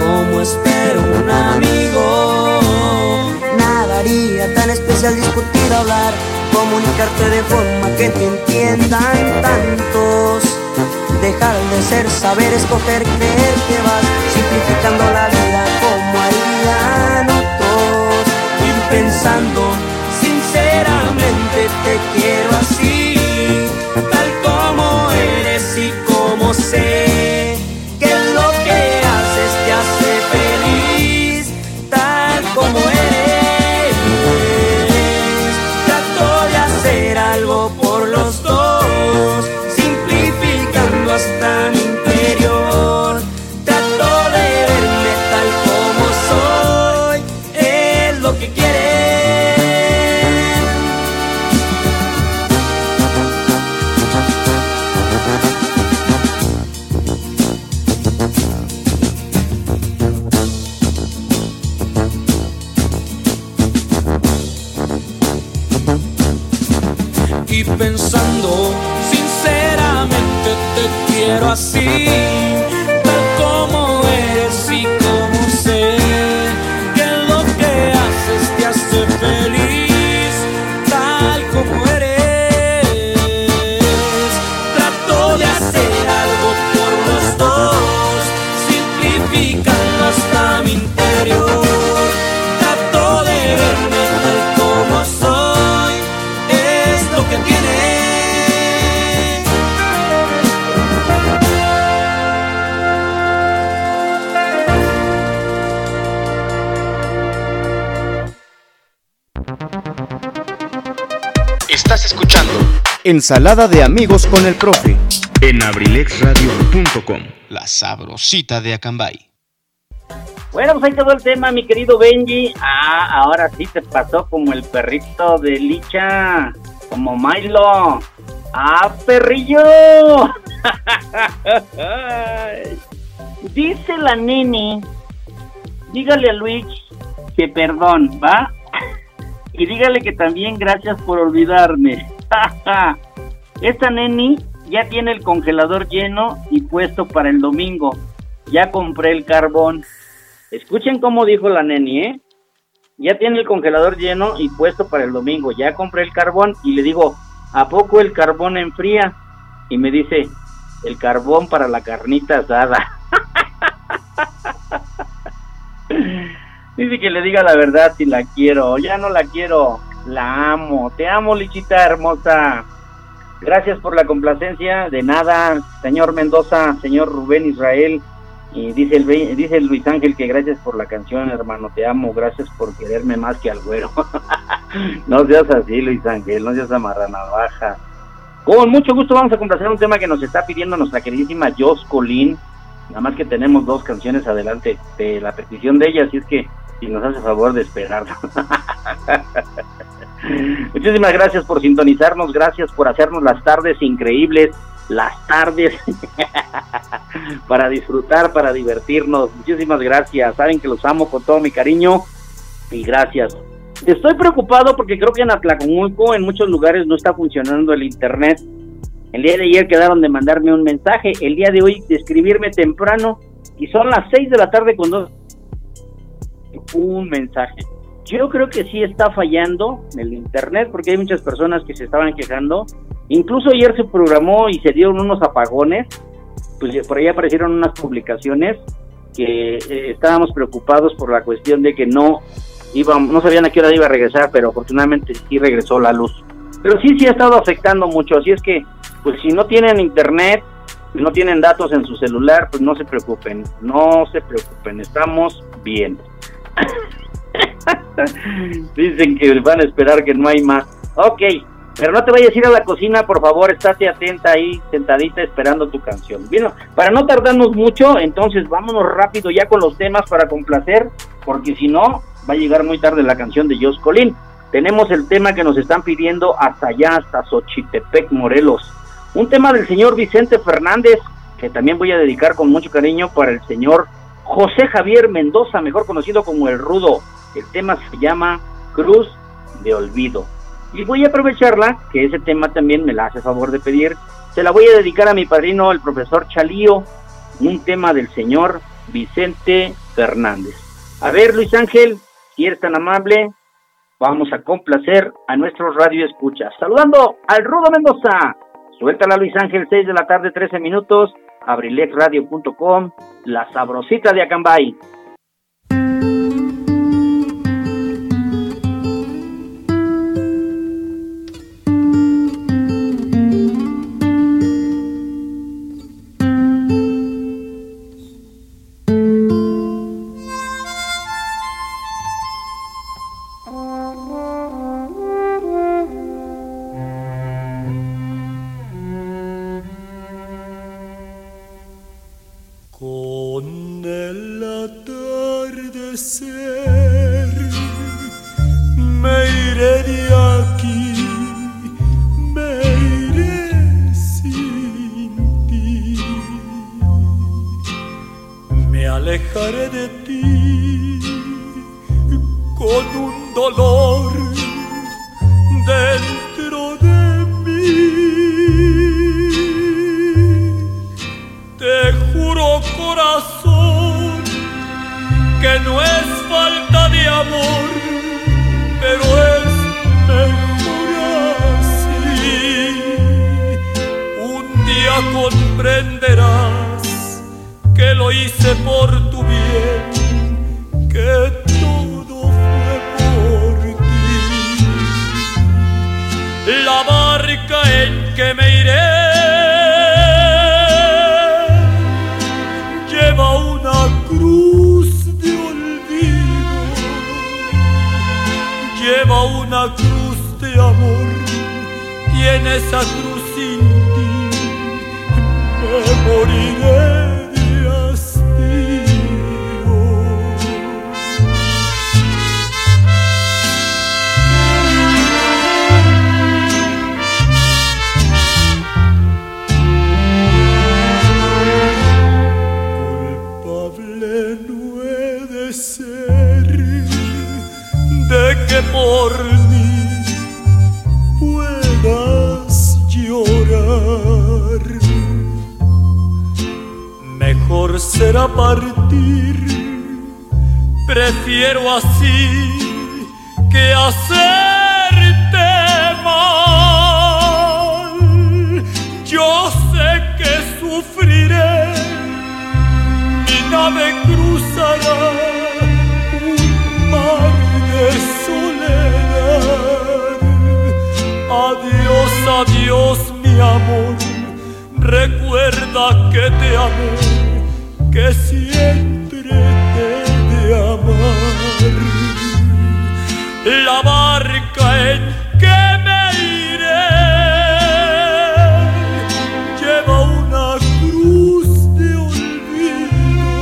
como espero un amigo. Nada haría tan especial discutir, hablar, comunicarte de forma que te entiendan tantos. Dejar de ser, saber escoger, creer que vas simplificando la vida como harían otros. Ir pensando, sinceramente te quiero así, Ensalada de amigos con el profe. en abrilexradio.com. La sabrosita de Acambay. Bueno, pues ahí quedó el tema, mi querido Benji. Ah, ahora sí te pasó como el perrito de Licha, como Milo. ¡Ah, perrillo! (laughs) Dice la nene, dígale a Luis que perdón, ¿va? (laughs) Y dígale que también gracias por olvidarme. (laughs) Esta neni ya tiene el congelador lleno y puesto para el domingo. Ya compré el carbón. Escuchen cómo dijo la neni, ¿eh? Ya tiene el congelador lleno y puesto para el domingo. Ya compré el carbón y le digo, ¿a poco el carbón enfría? Y me dice, el carbón para la carnita asada. (laughs) Dice que le diga la verdad si la quiero. Ya no la quiero. La amo. Te amo, Lichita hermosa. Gracias por la complacencia. De nada, señor Mendoza, señor Rubén Israel. Y dice el, dice Luis Ángel que gracias por la canción, hermano. Te amo. Gracias por quererme más que al güero. (laughs) no seas así, Luis Ángel. No seas amarranavaja. Con mucho gusto vamos a complacer un tema que nos está pidiendo nuestra queridísima Jos Colín. Nada más que tenemos dos canciones adelante de la petición de ella, así es que si nos hace favor de esperar. (laughs) (laughs) Muchísimas gracias por sintonizarnos, gracias por hacernos las tardes increíbles, las tardes (laughs) para disfrutar, para divertirnos. Muchísimas gracias, saben que los amo con todo mi cariño y gracias. Estoy preocupado porque creo que en Atlacomulco en muchos lugares no está funcionando el internet. El día de ayer quedaron de mandarme un mensaje, el día de hoy de escribirme temprano y son las 6 de la tarde con dos un mensaje. Yo creo que sí está fallando el internet porque hay muchas personas que se estaban quejando. Incluso ayer se programó y se dieron unos apagones. Pues por ahí aparecieron unas publicaciones que eh, estábamos preocupados por la cuestión de que no iba, no sabían a qué hora iba a regresar, pero afortunadamente sí regresó la luz. Pero sí, sí ha estado afectando mucho. Así es que, pues si no tienen internet, si no tienen datos en su celular, pues no se preocupen, no se preocupen, estamos bien. (coughs) (laughs) Dicen que van a esperar que no hay más. Ok, pero no te vayas a ir a la cocina, por favor, estate atenta ahí, sentadita esperando tu canción. Bien, para no tardarnos mucho, entonces vámonos rápido ya con los temas para complacer, porque si no, va a llegar muy tarde la canción de Jos Colín. tenemos el tema que nos están pidiendo hasta allá, hasta Xochitepec, Morelos. Un tema del señor Vicente Fernández, que también voy a dedicar con mucho cariño para el señor José Javier Mendoza, mejor conocido como El Rudo. El tema se llama Cruz de Olvido. Y voy a aprovecharla, que ese tema también me la hace favor de pedir. Se la voy a dedicar a mi padrino, el profesor Chalío, un tema del señor Vicente Fernández. A ver, Luis Ángel, si eres tan amable, vamos a complacer a nuestros radio escuchas. Saludando al Rudo Mendoza. Suéltala Luis Ángel, 6 de la tarde, 13 minutos. abrilexradio.com, la sabrosita de Acambay. comprenderás que lo hice por tu bien, que todo fue por ti. La barca en que me iré lleva una cruz de olvido, lleva una cruz de amor, y en esa cruz partir. Prefiero así que hacerte mal. Yo sé que sufriré, mi nave cruzará un mar de soledad. Adiós, adiós, mi amor, recuerda que te amo que siempre he de amar. La barca en que me iré lleva una cruz de olvido,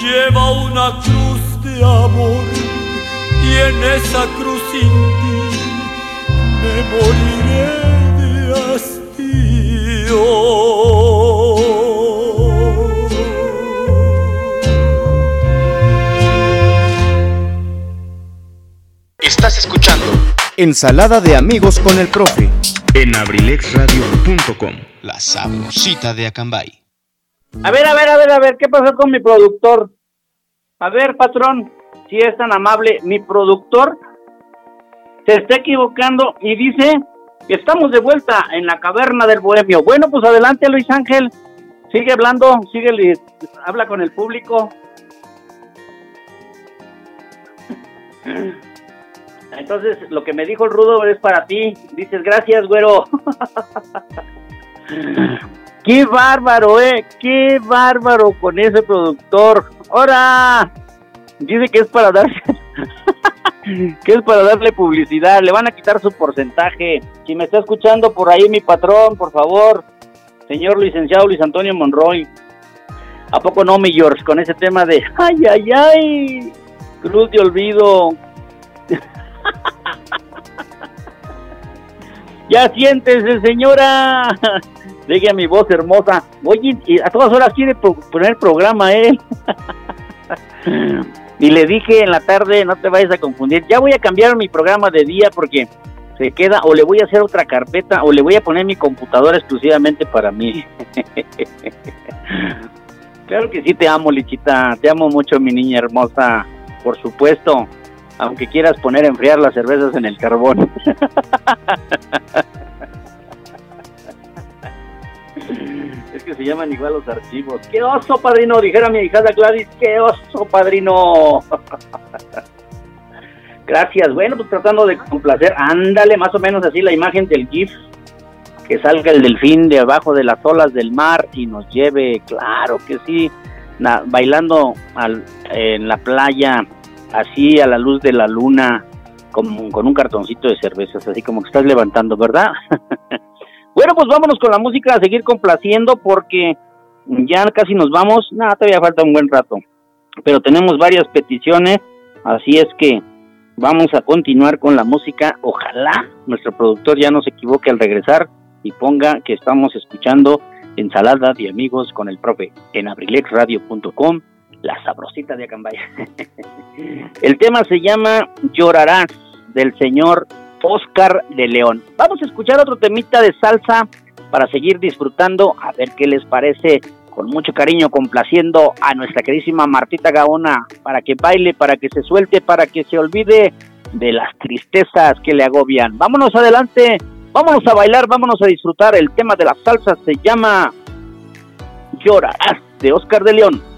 lleva una cruz de amor y en esa Ensalada de amigos con el profe. En abrilexradio.com. La sabrosita de Acambay. A ver, a ver, a ver, a ver, ¿qué pasó con mi productor? A ver, patrón, si es tan amable, mi productor se está equivocando y dice que estamos de vuelta en la caverna del bohemio. Bueno, pues adelante, Luis Ángel. Sigue hablando, sigue, habla con el público. Entonces, lo que me dijo el rudo es para ti. Dices, gracias, güero. (laughs) Qué bárbaro, eh. Qué bárbaro con ese productor. ¡Hora! Dice que es para darse. (laughs) que es para darle publicidad. Le van a quitar su porcentaje. Si me está escuchando por ahí mi patrón, por favor. Señor licenciado Luis Antonio Monroy. ¿A poco no, mi George? Con ese tema de. ¡Ay, ay, ay! Cruz de olvido ya siéntese, señora. Deje mi voz hermosa. Oye, a todas horas quiere poner programa él. y le dije en la tarde, no te vayas a confundir, ya voy a cambiar mi programa de día porque se queda, o le voy a hacer otra carpeta, o le voy a poner mi computadora exclusivamente para mí. claro que sí te amo, Lichita, te amo mucho, mi niña hermosa, por supuesto, aunque quieras poner a enfriar las cervezas en el carbón. (laughs) es que se llaman igual los archivos. ¡Qué oso, padrino! Dijera mi hijada Gladys, ¡qué oso, padrino! (laughs) Gracias. Bueno, pues tratando de complacer, ándale, más o menos así la imagen del GIF, que salga el delfín de abajo de las olas del mar y nos lleve, claro que sí, bailando al, en la playa, así a la luz de la luna, con, un cartoncito de cervezas, así como que estás levantando, ¿verdad? (laughs) bueno, pues vámonos con la música a seguir complaciendo porque ya casi nos vamos, nada, todavía falta un buen rato, pero tenemos varias peticiones, así es que Vamos a continuar con la música. Ojalá nuestro productor ya no se equivoque al regresar y ponga que estamos escuchando Ensalada de Amigos con el profe en abrilexradio.com, la sabrosita de Acambaya. (laughs) el tema se llama Llorarás del señor Oscar de León. Vamos a escuchar otro temita de salsa para seguir disfrutando, a ver qué les parece con mucho cariño complaciendo a nuestra queridísima Martita Gaona para que baile, para que se suelte, para que se olvide de las tristezas que le agobian. Vámonos adelante, vámonos a bailar, vámonos a disfrutar. El tema de la salsa se llama Llorarás de Oscar de León.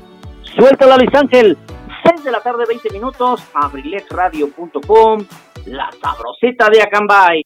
Suéltala Luis Ángel, 6 de la tarde, 20 minutos, abrilexradio.com, la sabrosita de Acambay.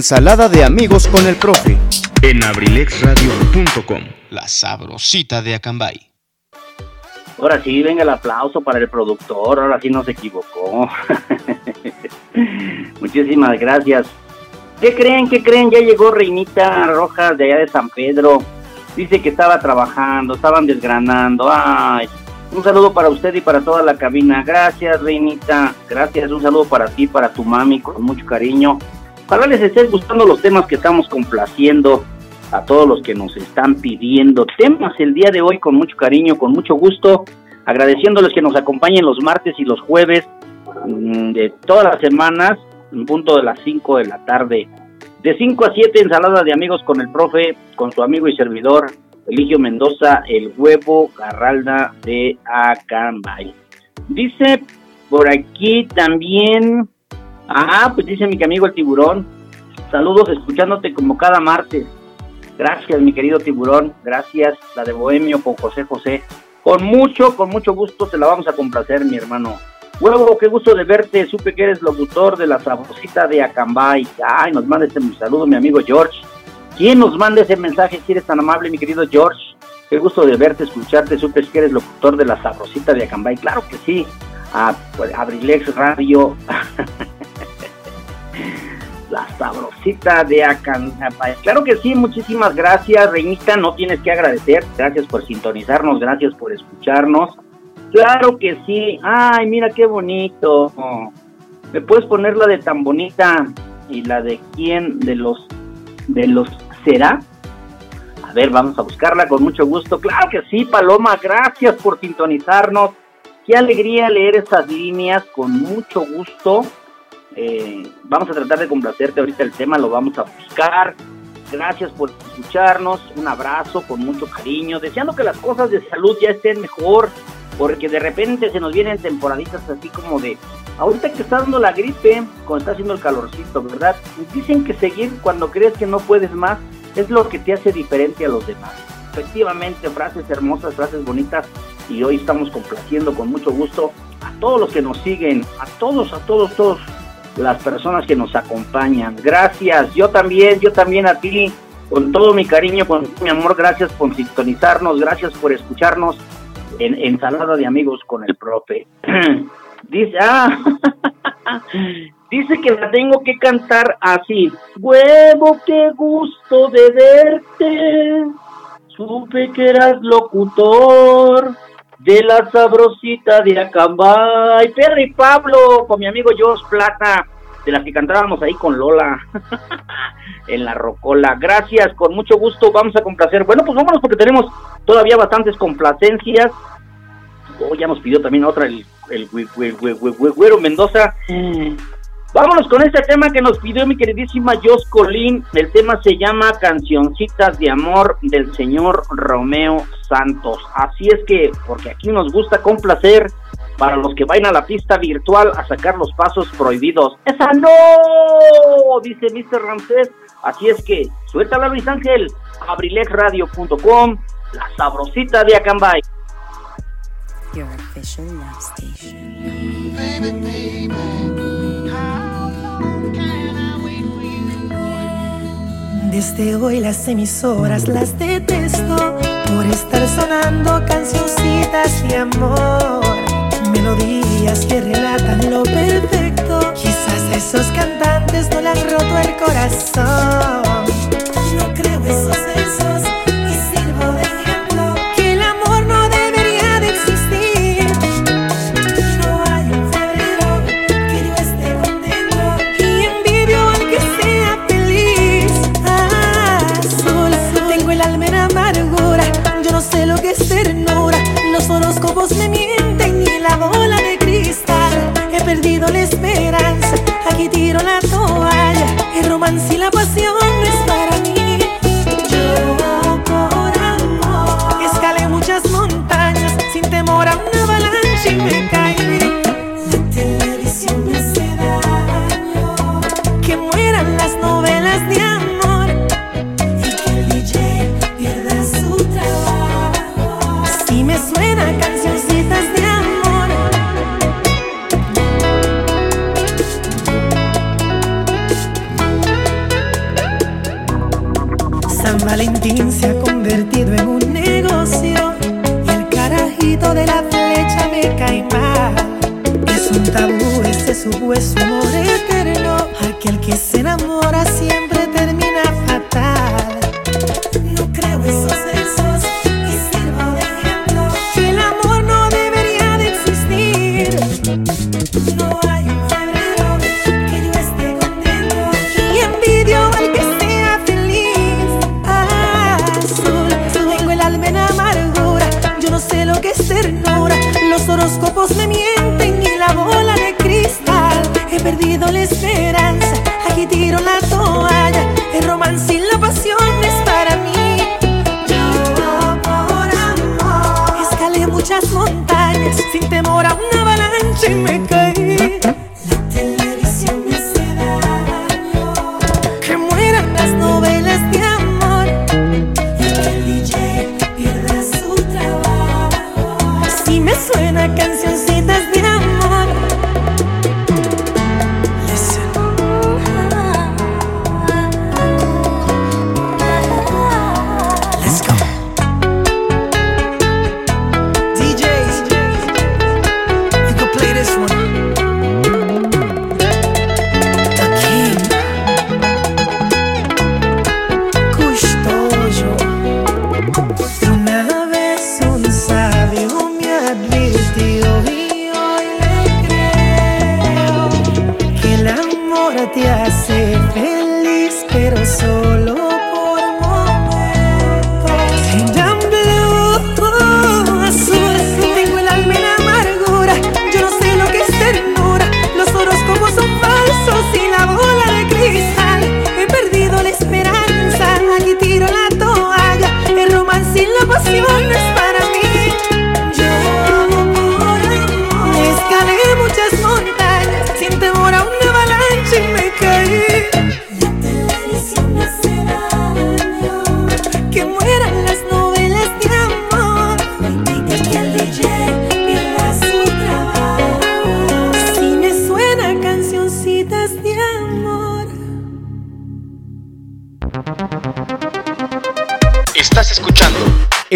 Ensalada de amigos con el profe en abrilexradio.com. La sabrosita de Acambay. Ahora sí, venga el aplauso para el productor, ahora sí no se equivocó. (laughs) Muchísimas gracias. ¿Qué creen? ¿Qué creen? Ya llegó Reinita Rojas de allá de San Pedro. Dice que estaba trabajando, estaban desgranando. Ay, un saludo para usted y para toda la cabina. Gracias, Reinita. Gracias. Un saludo para ti, para tu mami, con mucho cariño. Ojalá les estés gustando los temas que estamos complaciendo a todos los que nos están pidiendo temas el día de hoy con mucho cariño, con mucho gusto, agradeciéndoles que nos acompañen los martes y los jueves mm, de todas las semanas, en punto de las 5 de la tarde. De 5 a 7, ensalada de amigos con el profe, con su amigo y servidor, Eligio Mendoza, el huevo Garralda de Acambay. Dice por aquí también, ah, pues dice mi amigo el tiburón, saludos escuchándote como cada martes. Gracias, mi querido tiburón. Gracias, la de Bohemio con José José. Con mucho, con mucho gusto te la vamos a complacer, mi hermano. Huevo, qué gusto de verte. Supe que eres locutor de la sabrosita de Acambay. Ay, nos manda ese saludo, mi amigo George. ¿Quién nos manda ese mensaje si eres tan amable, mi querido George? Qué gusto de verte, escucharte. Supe que eres locutor de la sabrosita de Acambay. Claro que sí. A, pues, Abrilex Radio. (laughs) la sabrosita de Acambay. Claro que sí, muchísimas gracias, Reinita, no tienes que agradecer, gracias por sintonizarnos, gracias por escucharnos. Claro que sí, ay, mira qué bonito. ¿Me puedes poner la de tan bonita y la de quién de los de los será? A ver, vamos a buscarla con mucho gusto. Claro que sí, Paloma, gracias por sintonizarnos. Qué alegría leer esas líneas con mucho gusto. Eh, vamos a tratar de complacerte ahorita el tema, lo vamos a buscar. Gracias por escucharnos, un abrazo con mucho cariño, deseando que las cosas de salud ya estén mejor, porque de repente se nos vienen temporaditas así como de, ahorita que está dando la gripe, cuando está haciendo el calorcito, ¿verdad? Dicen que seguir cuando crees que no puedes más es lo que te hace diferente a los demás. Efectivamente, frases hermosas, frases bonitas, y hoy estamos complaciendo con mucho gusto a todos los que nos siguen, a todos, a todos, todos las personas que nos acompañan. Gracias, yo también, yo también a ti, con todo mi cariño, con mi amor, gracias por sintonizarnos, gracias por escucharnos en Ensalada de Amigos con el Profe. (clears throat) dice, ah, (laughs) dice que la tengo que cantar así. Huevo, qué gusto de verte. Supe que eras locutor de la sabrosita de Acambay. Pedro y Pablo, con mi amigo Jos Plata, de las que cantábamos ahí con Lola (laughs) en la Rocola. Gracias, con mucho gusto, vamos a complacer. Bueno, pues vámonos porque tenemos todavía bastantes complacencias. Oh, ya nos pidió también otra el, el, Güero Mendoza. Vámonos con este tema que nos pidió mi queridísima Jos Colín. El tema se llama Cancioncitas de Amor del señor Romeo Santos. Así es que, porque aquí nos gusta complacer para los que vayan a la pista virtual a sacar los pasos prohibidos. ¡Esa no! Dice Mr. Ramsés. Así es que, suéltala Luis Ángel, abrilexradio.com, la sabrosita de Acambay. Your official love station. Desde hoy las emisoras las detesto por estar sonando cancioncitas de amor, melodías que relatan lo perfecto. Quizás a esos cantantes no le han roto el corazón. Es ternura. Los horóscopos me mienten y la bola de cristal. He perdido la esperanza. Aquí tiro la toalla. El romance y la pasión es para mí. Yo por escalé muchas montañas sin temor a una avalancha y me caí. suena cancioncitas de amor. San Valentín se ha convertido en un negocio y el carajito de la flecha me cae mal. Es un tabú, ese su es su amor eterno. Aquel que se enamora siempre termina avalancha y me caí.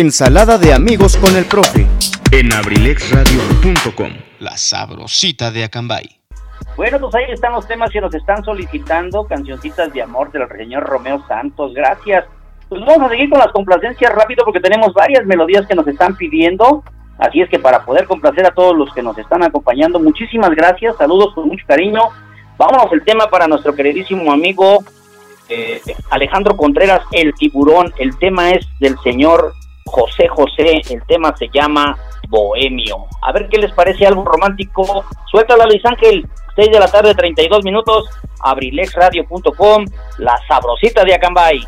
Ensalada de amigos con el profe en abrilexradio.com. La sabrosita de Acambay. Bueno, pues ahí están los temas que nos están solicitando, cancioncitas de amor del señor Romeo Santos, gracias. Pues vamos a seguir con las complacencias rápido porque tenemos varias melodías que nos están pidiendo, así es que para poder complacer a todos los que nos están acompañando, muchísimas gracias, saludos con mucho cariño. Vámonos el tema para nuestro queridísimo amigo eh, Alejandro Contreras, El Tiburón, el tema es del señor José José, el tema se llama Bohemio. A ver qué les parece algo romántico. Suéltala Luis Ángel, 6 de la tarde, 32 minutos, abrilexradio.com, la sabrosita de Acambay.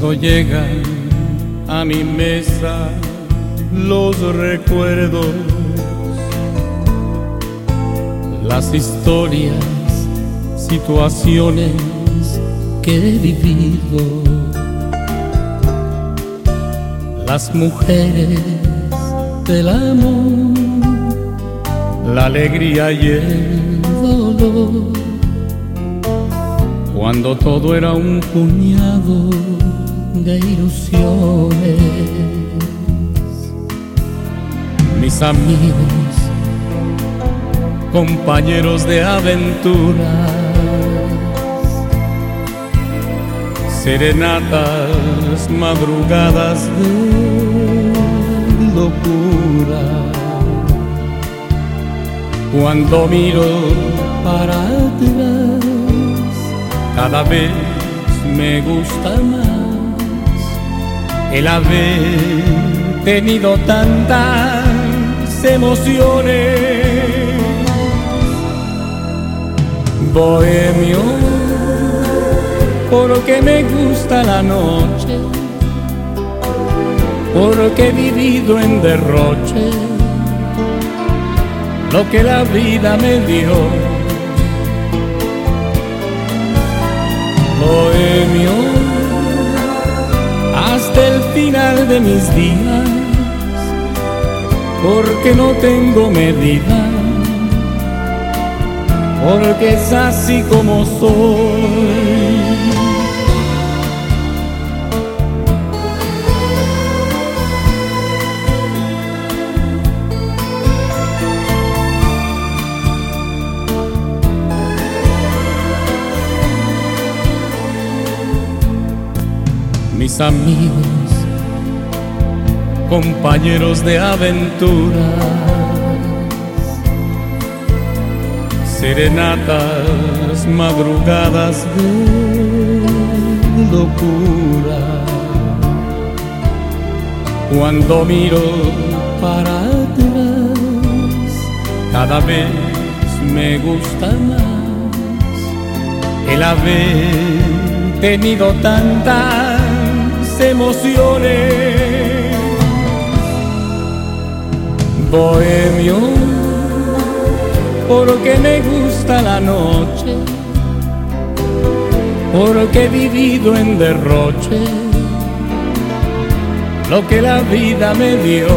Cuando llegan a mi mesa los recuerdos, las historias, situaciones que he vivido, las mujeres del amor, la alegría y el dolor cuando todo era un puñado de ilusiones. Mis amigos, compañeros de aventuras, serenatas, madrugadas de locura. Cuando miro para atrás, cada vez me gusta más el haber tenido tantas emociones. Bohemio, porque me gusta la noche, porque he vivido en derroche lo que la vida me dio final de mis días, porque no tengo medida, porque es así como soy. Amigos, compañeros de aventuras, serenatas, madrugadas de locura. Cuando miro para atrás, cada vez me gusta más el haber tenido tantas emociones. Bohemio, porque me gusta la noche, porque he vivido en derroche lo que la vida me dio.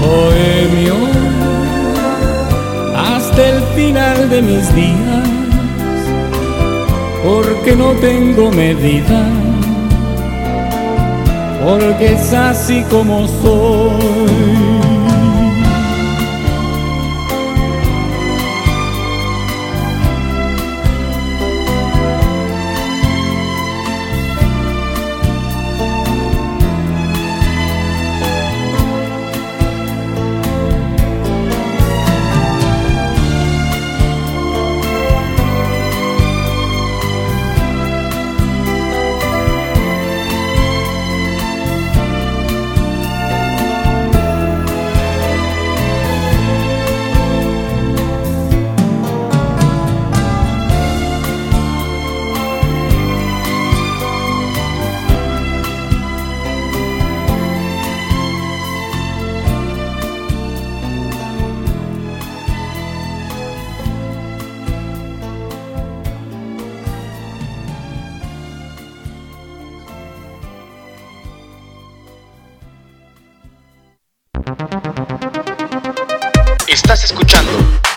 Bohemio, hasta el final de mis días porque no tengo medida, porque es así como soy.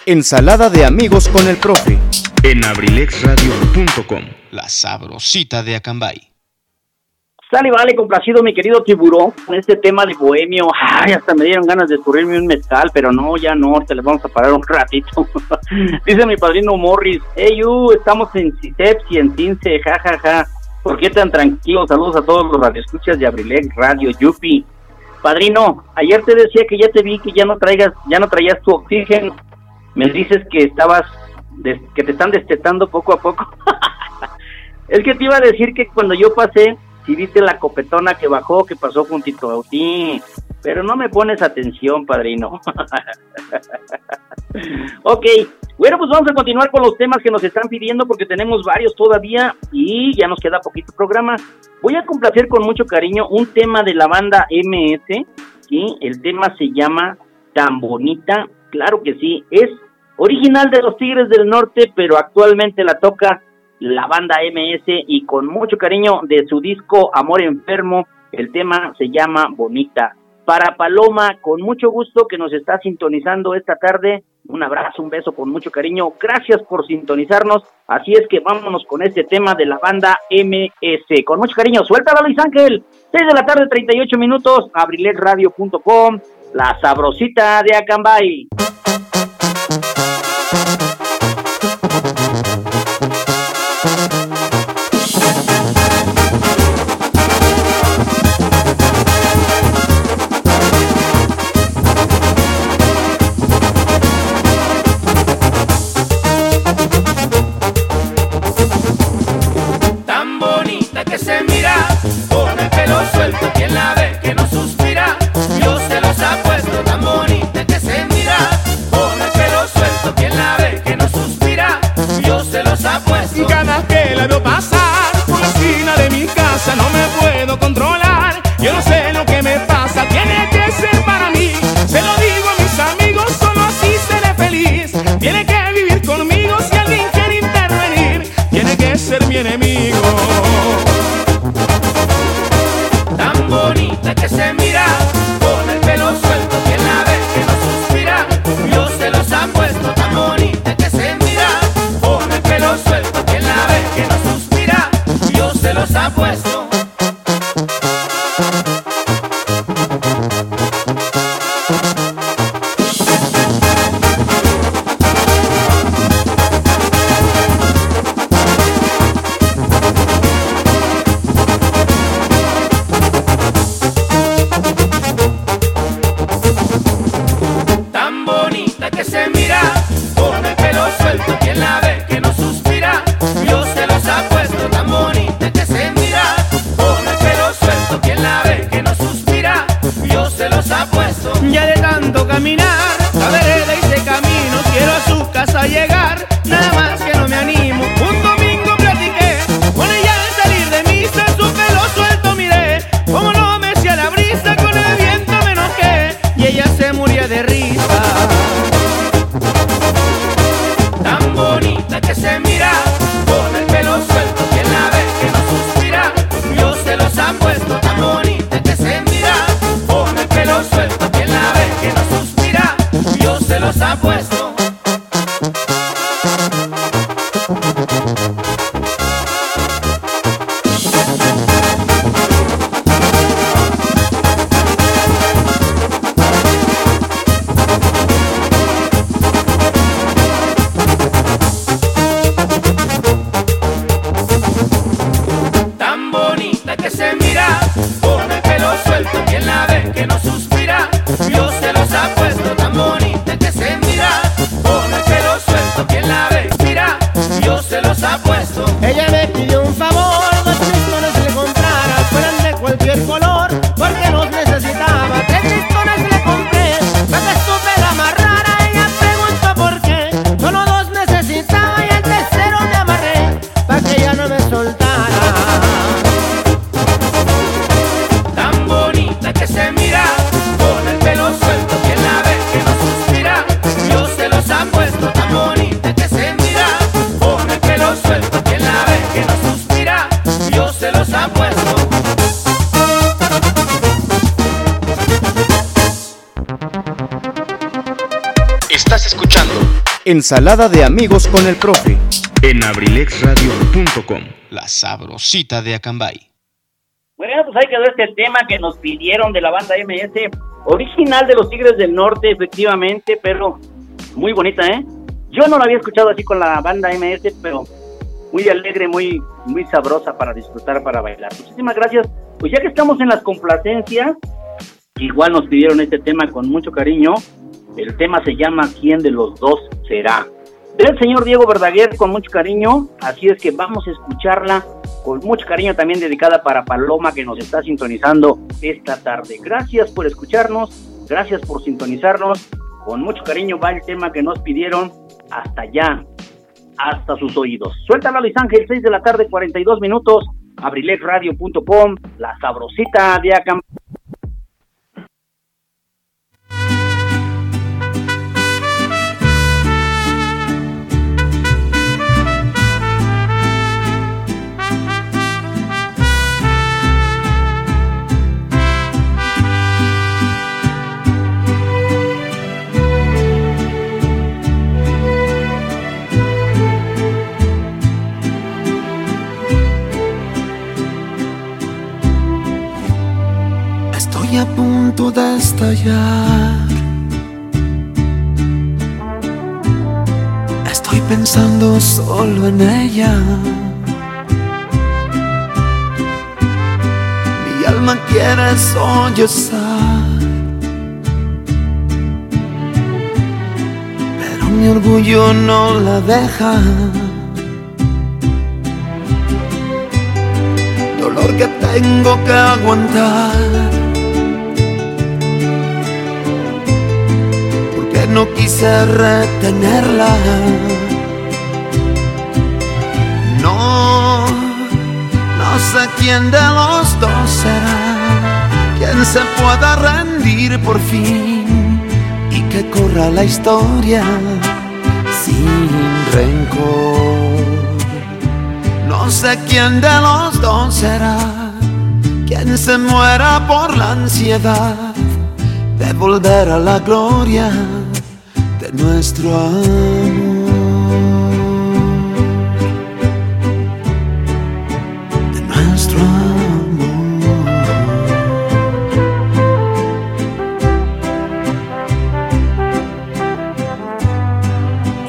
Ensalada de amigos con el profe. En abrilexradio.com. La sabrosita de Acambay. Sale, vale, complacido mi querido tiburón con este tema de bohemio. Ay, hasta me dieron ganas de escurrirme un mezcal, pero no, ya no, te le vamos a parar un ratito. (laughs) Dice mi padrino Morris, hey, you, estamos en CITEPS y en CINCE, jajaja. Ja, ja. ¿Por qué tan tranquilo? Saludos a todos los radioescuchas de Abrilex Radio, Yupi. Padrino, ayer te decía que ya te vi que ya no traigas, ya no traías tu oxígeno me dices que estabas, que te están destetando poco a poco. (laughs) es que te iba a decir que cuando yo pasé, si viste la copetona que bajó, que pasó juntito a ti, pero no me pones atención, padrino. (laughs) ok, bueno, pues vamos a continuar con los temas que nos están pidiendo porque tenemos varios todavía y ya nos queda poquito programa. Voy a complacer con mucho cariño un tema de la banda MS, ¿sí? El tema se llama Tan Bonita, claro que sí, es original de los Tigres del Norte, pero actualmente la toca la banda MS y con mucho cariño de su disco Amor Enfermo, el tema se llama Bonita. Para Paloma, con mucho gusto que nos está sintonizando esta tarde, un abrazo, un beso con mucho cariño, gracias por sintonizarnos, así es que vámonos con este tema de la banda MS, con mucho cariño, suéltalo Luis Ángel, 6 de la tarde, 38 minutos, abriletradio.com, la sabrosita de Acambay. Thank you. Ensalada de amigos con el profe en abrilexradio.com. La sabrosita de Acambay. Bueno, pues ahí quedó este tema que nos pidieron de la banda MS, original de los Tigres del Norte, efectivamente, pero muy bonita, ¿eh? Yo no la había escuchado así con la banda MS, pero muy alegre, muy, muy sabrosa para disfrutar, para bailar. Muchísimas gracias. Pues ya que estamos en las complacencias, igual nos pidieron este tema con mucho cariño. El tema se llama ¿Quién de los dos será? Del señor Diego Verdaguer con mucho cariño, así es que vamos a escucharla con mucho cariño también dedicada para Paloma que nos está sintonizando esta tarde. Gracias por escucharnos, gracias por sintonizarnos. Con mucho cariño va el tema que nos pidieron hasta allá, hasta sus oídos. Suéltala Luis Ángel, 6 de la tarde, 42 minutos, abrilexradio.com, la sabrosita de. Punto de estallar. Estoy pensando solo en ella. Mi alma quiere sollozar. Pero mi orgullo no la deja. Dolor que tengo que aguantar. No quise retenerla. No, no sé quién de los dos será. Quien se pueda rendir por fin y que corra la historia sin rencor. No sé quién de los dos será quien se muera por la ansiedad de volver a la gloria nuestro amor. De nuestro amor.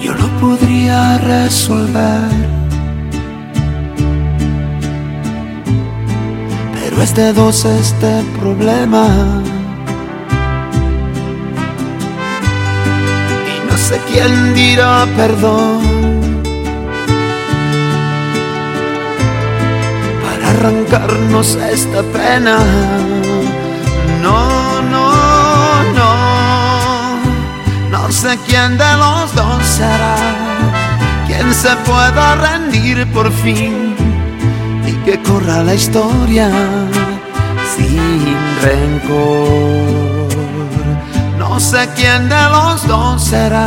Yo lo podría resolver. Pero es de dos este problema. Sé quién dirá perdón para arrancarnos esta pena. No, no, no, no sé quién de los dos será quien se pueda rendir por fin y que corra la historia sin rencor. No sé quién de los dos será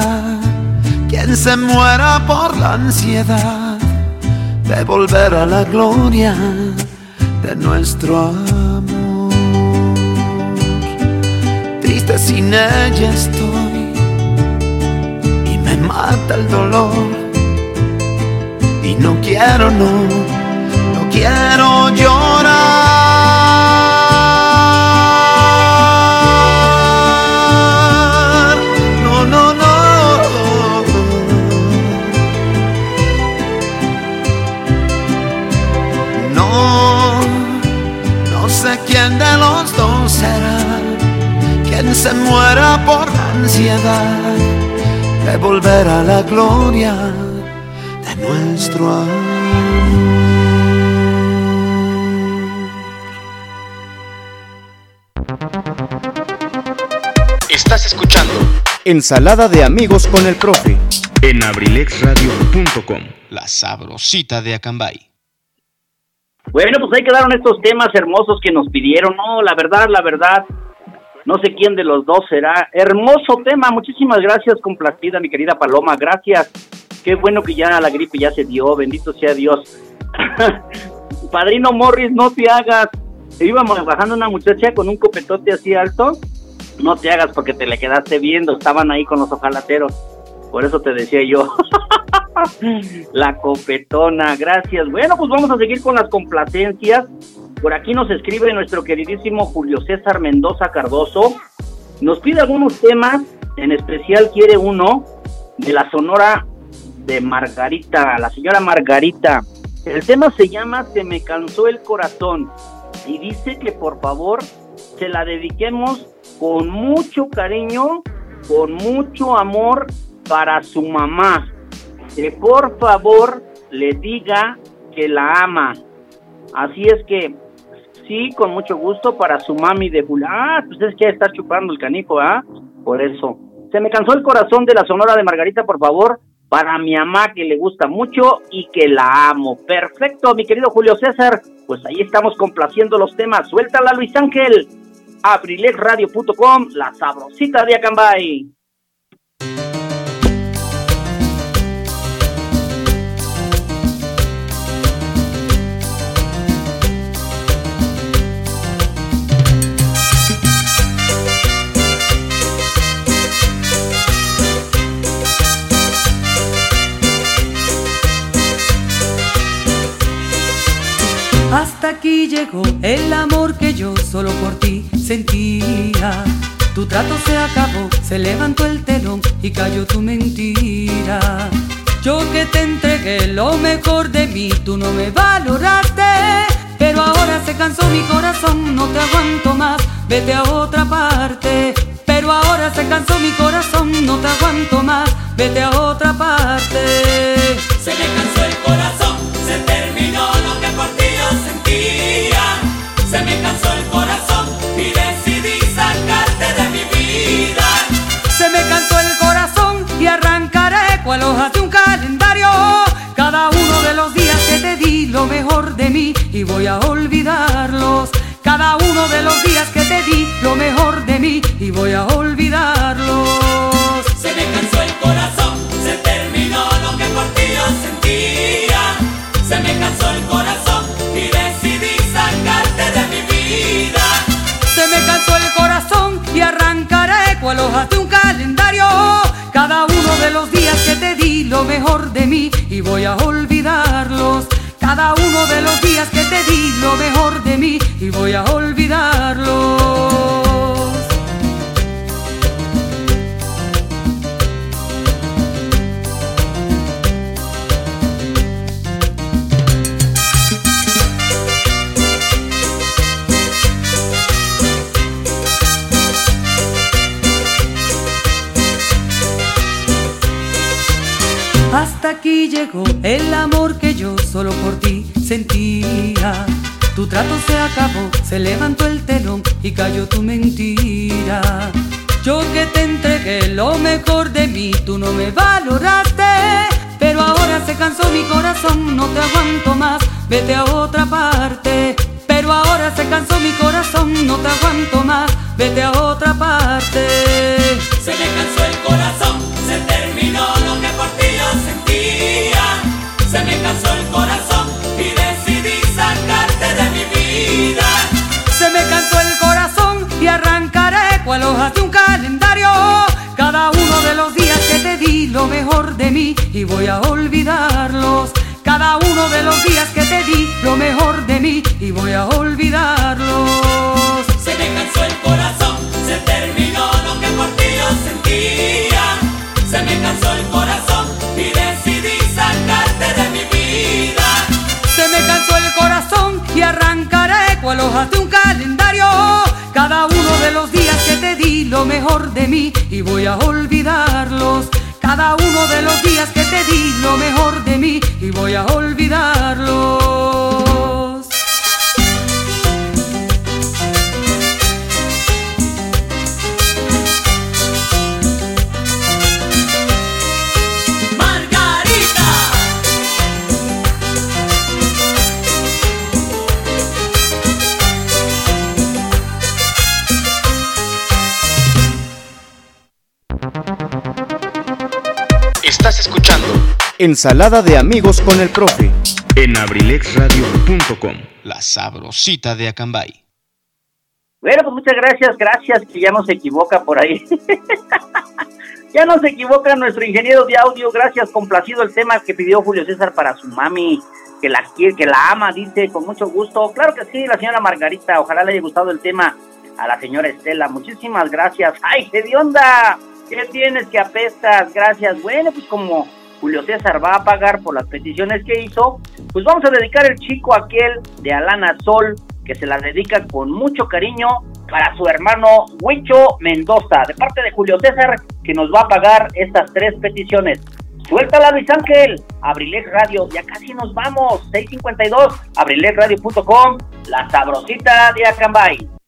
quien se muera por la ansiedad de volver a la gloria de nuestro amor. Triste sin ella estoy y me mata el dolor. Y no quiero, no, no quiero llorar. Muera por la ansiedad de volver a la gloria de nuestro amor. Estás escuchando Ensalada de amigos con el profe en abrilexradio.com. La sabrosita de Acambay. Bueno, pues ahí quedaron estos temas hermosos que nos pidieron. No, la verdad, la verdad, no sé quién de los dos será. Hermoso tema, muchísimas gracias, complacida, mi querida Paloma, gracias. Qué bueno que ya la gripe ya se dio, bendito sea Dios. (laughs) Padrino Morris, no te hagas. Íbamos bajando una muchacha con un copetote así alto. No te hagas porque te le quedaste viendo, estaban ahí con los ojalateros. Por eso te decía yo. (laughs) la copetona, gracias. Bueno, pues vamos a seguir con las complacencias. Por aquí nos escribe nuestro queridísimo Julio César Mendoza Cardoso. Nos pide algunos temas, en especial quiere uno de la Sonora de Margarita, la señora Margarita. El tema se llama Se me cansó el corazón y dice que por favor se la dediquemos con mucho cariño, con mucho amor para su mamá. Que por favor le diga que la ama. Así es que sí, con mucho gusto para su mami de Julia. Ah, pues es que está chupando el canico, ¿ah? Por eso. Se me cansó el corazón de la Sonora de Margarita, por favor, para mi mamá que le gusta mucho y que la amo. Perfecto, mi querido Julio César. Pues ahí estamos complaciendo los temas. Suéltala, Luis Ángel. abrilexradio.com, la sabrosita de Acambay. Hasta aquí llegó el amor que yo solo por ti sentía. Tu trato se acabó, se levantó el telón y cayó tu mentira. Yo que te entregué lo mejor de mí, tú no me valoraste. Pero ahora se cansó mi corazón, no te aguanto más, vete a otra parte. Pero ahora se cansó mi corazón, no te aguanto más, vete a otra parte. Se me cansó el corazón, se terminó sacarte de mi vida. Se me cansó el corazón y arrancaré cual hojas de un calendario. Cada uno de los días que te di lo mejor de mí y voy a olvidarlos. Cada uno de los días que te di lo mejor de mí y voy a olvidarlos. Se me cansó el corazón, se terminó lo que por ti yo sentía. Se me cansó el corazón cansó el corazón y arrancaré cual hojas de un calendario. Cada uno de los días que te di lo mejor de mí y voy a olvidarlos. Cada uno de los días que te di lo mejor de mí y voy a olvidarlos. Hasta aquí llegó el amor que yo solo por ti sentía. Tu trato se acabó, se levantó el telón y cayó tu mentira. Yo que te entregué lo mejor de mí, tú no me valoraste. Pero ahora se cansó mi corazón, no te aguanto más, vete a otra parte. Pero ahora se cansó mi corazón, no te aguanto más, vete a otra parte. Se me cansó el corazón, se terminó por ti yo sentía. Se me cansó el corazón y decidí sacarte de mi vida. Se me cansó el corazón y arrancaré cual hojas de un calendario. Cada uno de los días que te di lo mejor de mí y voy a olvidarlos. Cada uno de los días que te di lo mejor de mí y voy a olvidarlos. Se me cansó el corazón, se terminó lo que por ti yo sentía. Se me cansó el corazón y decidí sacarte de mi vida. Se me cansó el corazón y arrancaré cual hojas de un calendario. Cada uno de los días que te di lo mejor de mí y voy a olvidarlos. Cada uno de los días que te di lo mejor de mí y voy a olvidarlos. Estás escuchando Ensalada de amigos con el profe en abrilexradio.com. La sabrosita de Acambay. Bueno, pues muchas gracias, gracias, que ya no se equivoca por ahí. (laughs) ya no se equivoca nuestro ingeniero de audio, gracias, complacido el tema que pidió Julio César para su mami, que la quiere, que la ama, dice, con mucho gusto. Claro que sí, la señora Margarita, ojalá le haya gustado el tema a la señora Estela. Muchísimas gracias. ¡Ay, qué de onda! ¿Qué tienes que apestas? Gracias. Bueno, pues como Julio César va a pagar por las peticiones que hizo, pues vamos a dedicar el chico aquel de Alana Sol, que se la dedica con mucho cariño para su hermano Huicho Mendoza, de parte de Julio César, que nos va a pagar estas tres peticiones. Suéltala, Luis Ángel. Abrilex Radio, ya casi nos vamos. 652, abrilexradio.com, la sabrosita de Acambay.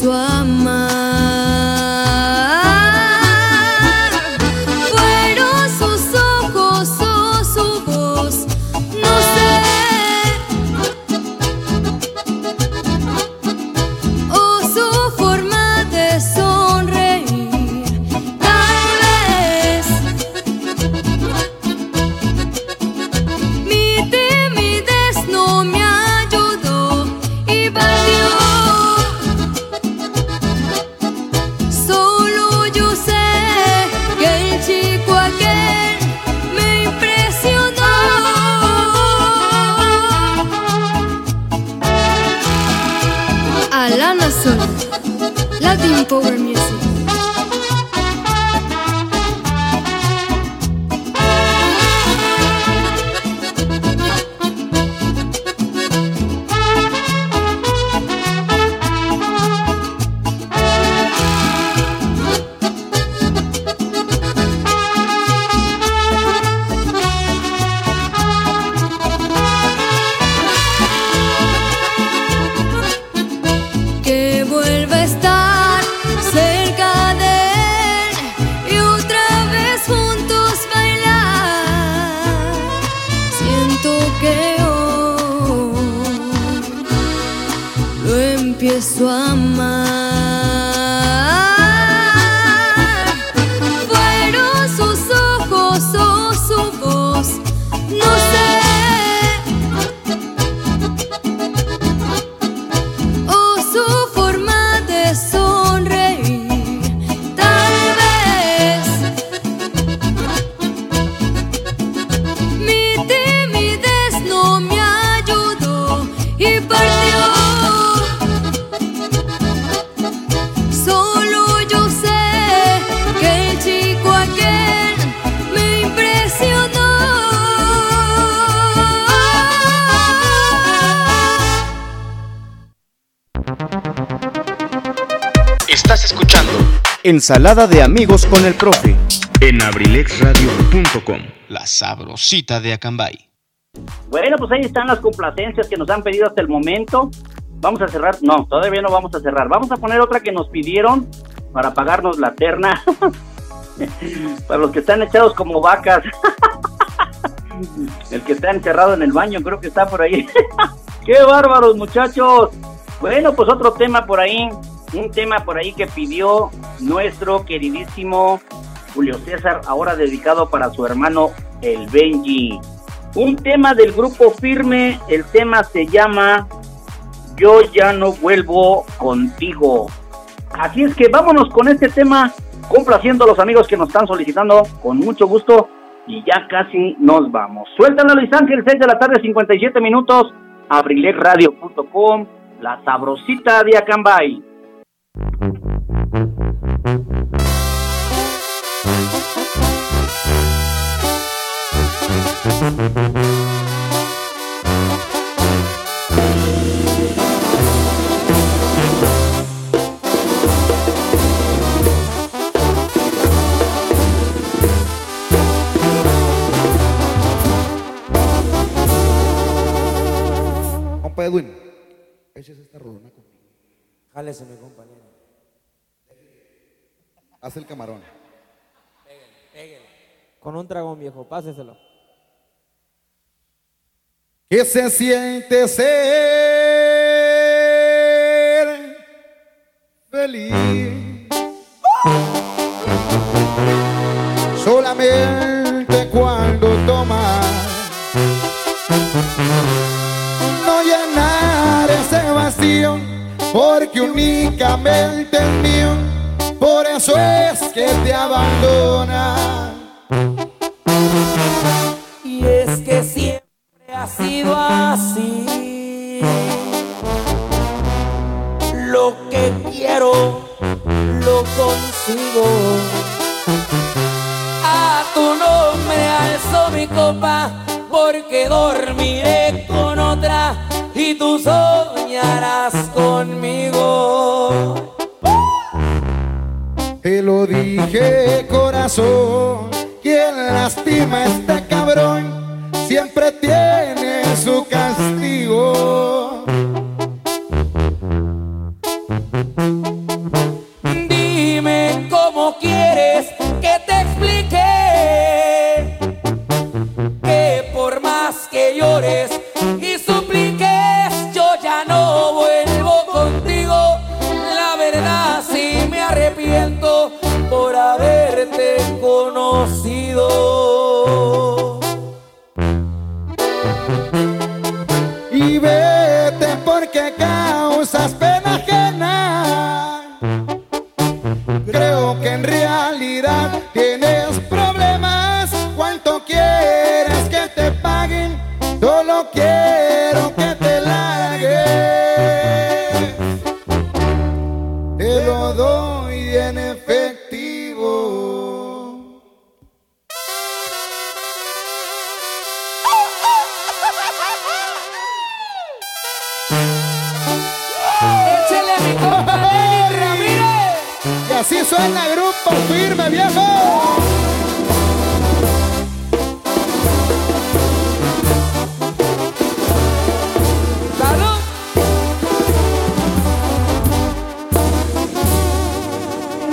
Empiezo a Ensalada de amigos con el profe. En abrilexradio.com. La sabrosita de Acambay. Bueno, pues ahí están las complacencias que nos han pedido hasta el momento. Vamos a cerrar. No, todavía no vamos a cerrar. Vamos a poner otra que nos pidieron para pagarnos la terna. (laughs) para los que están echados como vacas. (laughs) el que está encerrado en el baño, creo que está por ahí. (laughs) ¡Qué bárbaros, muchachos! Bueno, pues otro tema por ahí un tema por ahí que pidió nuestro queridísimo Julio César, ahora dedicado para su hermano el Benji. Un tema del grupo firme, el tema se llama Yo ya no vuelvo contigo. Así es que vámonos con este tema, complaciendo a los amigos que nos están solicitando con mucho gusto y ya casi nos vamos. Suéltalo Luis Ángel, 6 de la tarde, 57 minutos, abrilexradio.com, la sabrosita de Acambay. Compa Edwin, ese es esta rolona conmigo. Jálese, mi compañero. Haz el camarón. Pégale, pégale. Con un dragón viejo, páseselo. ¿Qué se siente ser feliz? Solamente cuando tomas porque únicamente es mío, por eso es que te abandona. Y es que siempre ha sido así. Lo que quiero, lo consigo. A tu nombre alzo mi copa, porque dormiré con otra y tú soñarás conmigo. Te lo dije, corazón, quien lastima este cabrón siempre tiene su castigo. Que en realidad tienes problemas. ¿Cuánto quieres que te paguen? Suena grupo firme, viejo. ¡Salud!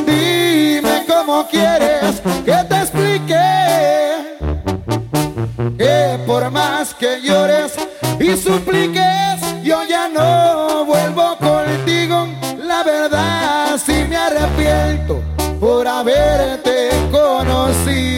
Dime cómo quieres que te explique que por más que llores y supliques, yo ya no sí me arrepiento por haberte conocido.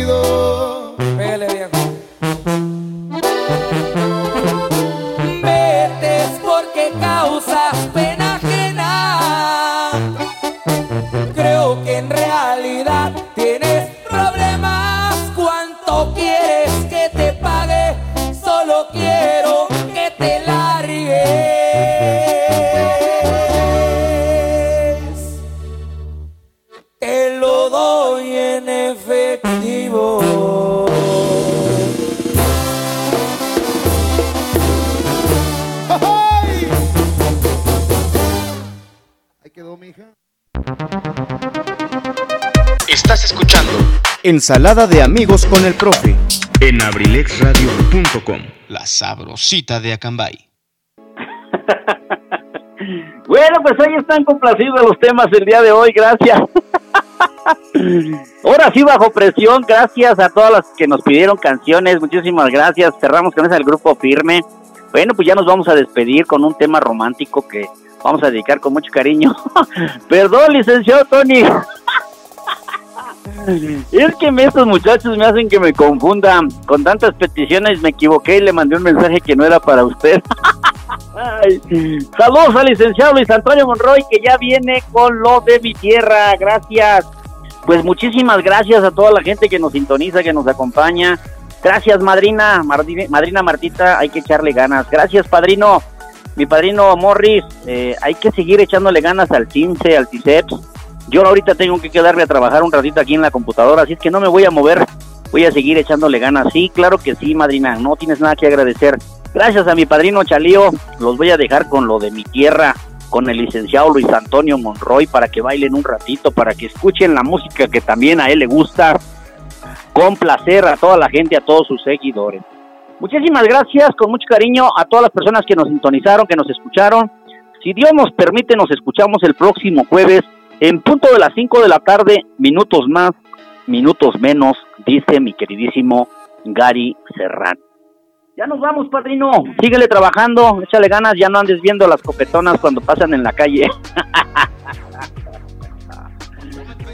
Estás escuchando Ensalada de amigos con el profe en abrilexradio.com. La sabrosita de Acambay. (laughs) Bueno, pues ahí están complacidos los temas el día de hoy, gracias. (laughs) Ahora sí, bajo presión, gracias a todas las que nos pidieron canciones, muchísimas gracias. Cerramos con ese el grupo firme. Bueno, pues ya nos vamos a despedir con un tema romántico que vamos a dedicar con mucho cariño. (laughs) Perdón, licenciado Tony. (laughs) Es que estos muchachos me hacen que me confundan. Con tantas peticiones me equivoqué y le mandé un mensaje que no era para usted. (laughs) Saludos al licenciado Luis Antonio Monroy que ya viene con lo de mi tierra. Gracias. Pues muchísimas gracias a toda la gente que nos sintoniza, que nos acompaña. Gracias, madrina, madrina Martita, hay que echarle ganas. Gracias, padrino, mi padrino Morris, eh, hay que seguir echándole ganas al CINCE, al TICEPS. Yo ahorita tengo que quedarme a trabajar un ratito aquí en la computadora, así es que no me voy a mover, voy a seguir echándole ganas. Sí, claro que sí, madrina, no tienes nada que agradecer. Gracias a mi padrino Chalío, los voy a dejar con lo de mi tierra, con el licenciado Luis Antonio Monroy para que bailen un ratito, para que escuchen la música que también a él le gusta. Con placer a toda la gente, a todos sus seguidores. Muchísimas gracias, con mucho cariño a todas las personas que nos sintonizaron, que nos escucharon. Si Dios nos permite, nos escuchamos el próximo jueves en punto de las 5 de la tarde, minutos más, minutos menos, dice mi queridísimo Gary Serrano. Ya nos vamos, padrino. Síguele trabajando, échale ganas, ya no andes viendo las copetonas cuando pasan en la calle. (laughs)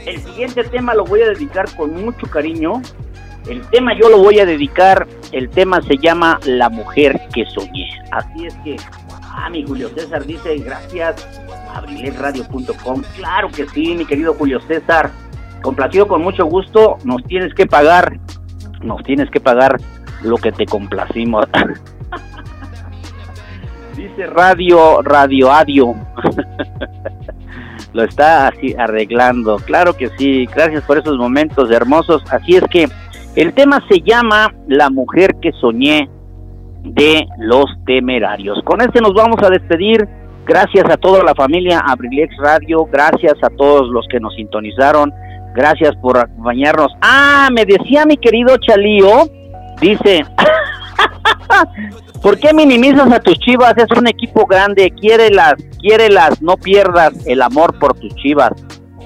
El siguiente tema lo voy a dedicar con mucho cariño. El tema yo lo voy a dedicar, el tema se llama La mujer que soñé. Así es que, ah, mi Julio César dice, gracias, abrilesradio.com. Claro que sí, mi querido Julio César. Complacido con mucho gusto, nos tienes que pagar, nos tienes que pagar lo que te complacimos. (laughs) dice Radio, Radio Adio. (laughs) lo está así arreglando. Claro que sí, gracias por esos momentos hermosos. Así es que el tema se llama La mujer que soñé de los temerarios. Con este nos vamos a despedir. Gracias a toda la familia Abrilex Radio, gracias a todos los que nos sintonizaron, gracias por acompañarnos. Ah, me decía mi querido Chalío, dice, (laughs) ¿por qué minimizas a tus chivas? Es un equipo grande, quiérelas, quiérelas, no pierdas el amor por tus chivas.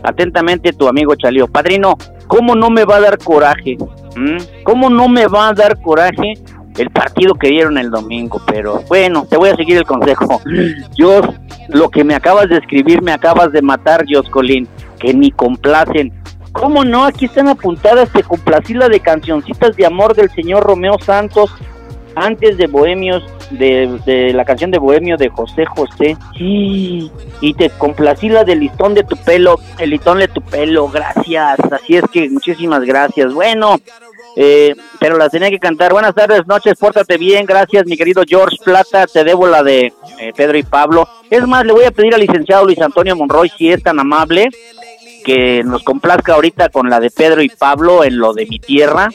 Atentamente tu amigo Chalío. Padrino, ¿cómo no me va a dar coraje? ¿Mm? ¿Cómo no me va a dar coraje el partido que dieron el domingo? Pero bueno, te voy a seguir el consejo. (laughs) Yo, lo que me acabas de escribir, me acabas de matar, Joscolín, que ni complacen. ¿Cómo no? Aquí están apuntadas, te complací la de cancioncitas de amor del señor Romeo Santos antes de Bohemios, de, de la canción de Bohemio de José José. Y te complací la del listón de tu pelo, el listón de tu pelo, gracias. Así es que muchísimas gracias. Bueno, eh, pero la tenía que cantar. Buenas tardes, noches, pórtate bien, gracias mi querido George Plata, te debo la de eh, Pedro y Pablo. Es más, le voy a pedir al licenciado Luis Antonio Monroy, si es tan amable, que nos complazca ahorita con la de Pedro y Pablo en lo de mi tierra,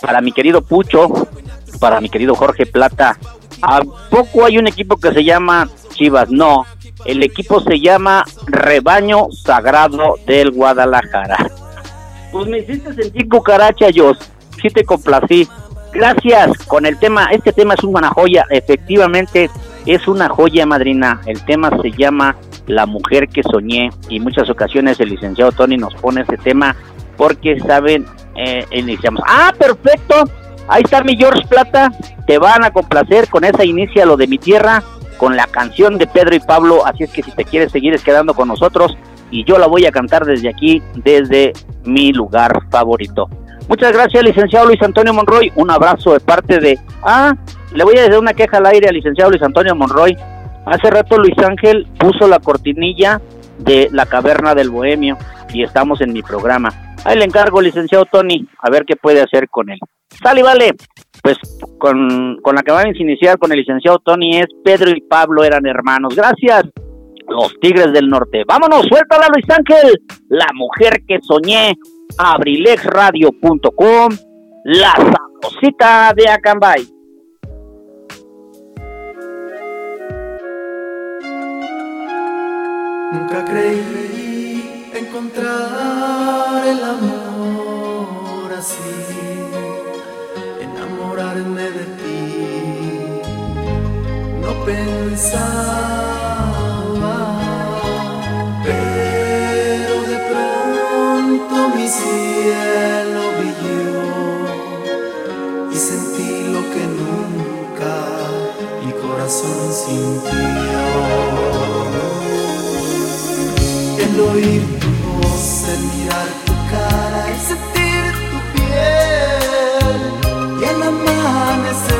para mi querido Pucho, para mi querido Jorge Plata. ¿A poco hay un equipo que se llama Chivas? No, el equipo se llama Rebaño Sagrado del Guadalajara. Pues me hiciste sentir cucaracha, yo sí te complací. Gracias con el tema, este tema es una joya, efectivamente es una joya madrina. El tema se llama La mujer que soñé y muchas ocasiones el licenciado Tony nos pone ese tema porque saben, eh, iniciamos. Ah, perfecto. Ahí está mi George Plata. Te van a complacer con esa inicia lo de mi tierra, con la canción de Pedro y Pablo. Así es que si te quieres seguir quedando con nosotros y yo la voy a cantar desde aquí, desde mi lugar favorito. Muchas gracias, licenciado Luis Antonio Monroy. Un abrazo de parte de. Ah, le voy a decir una queja al aire al licenciado Luis Antonio Monroy. Hace rato Luis Ángel puso la cortinilla de La Caverna del Bohemio y estamos en mi programa. Ahí le encargo, licenciado Tony, a ver qué puede hacer con él. Sale, vale. Pues con, con la que vamos a iniciar con el licenciado Tony es Pedro y Pablo eran hermanos. Gracias, los Tigres del Norte. Vámonos, suéltala Luis Ángel. La mujer que soñé abrilexradio.com, la sabrosita de Acambay. Nunca creí encontrar el amor así, enamorarme de ti. No pensaba cielo brilló y sentí lo que nunca mi corazón sintió. El oír tu voz, el mirar sentir tu piel y el amanecer,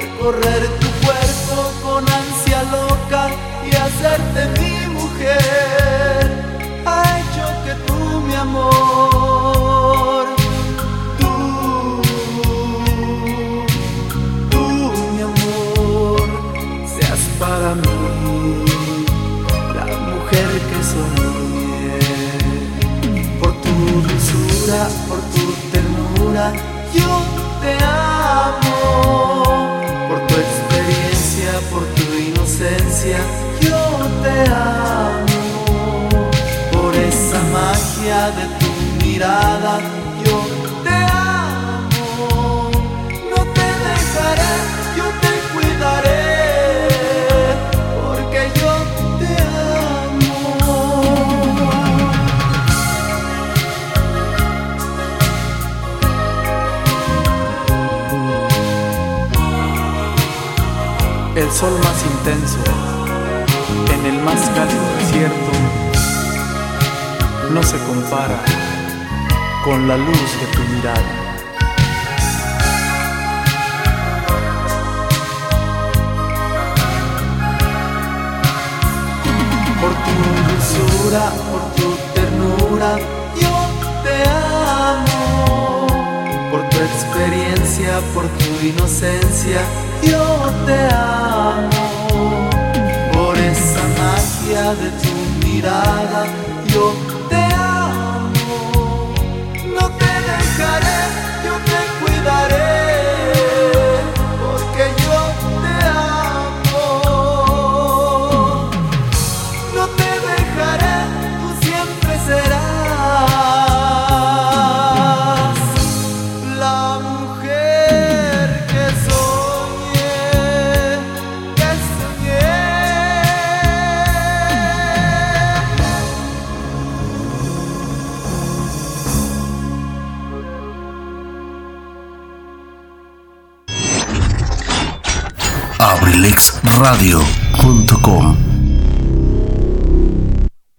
recorrer amo de tu mirada yo te amo, no te dejaré, yo te cuidaré, porque yo te amo. El sol más intenso más cálido desierto no se compara con la luz de tu mirada. Por tu dulzura, por tu ternura, yo te amo. Por tu experiencia, por tu inocencia, yo te amo. De tu mirada, yo yo te cuidaré, abrilexradio.com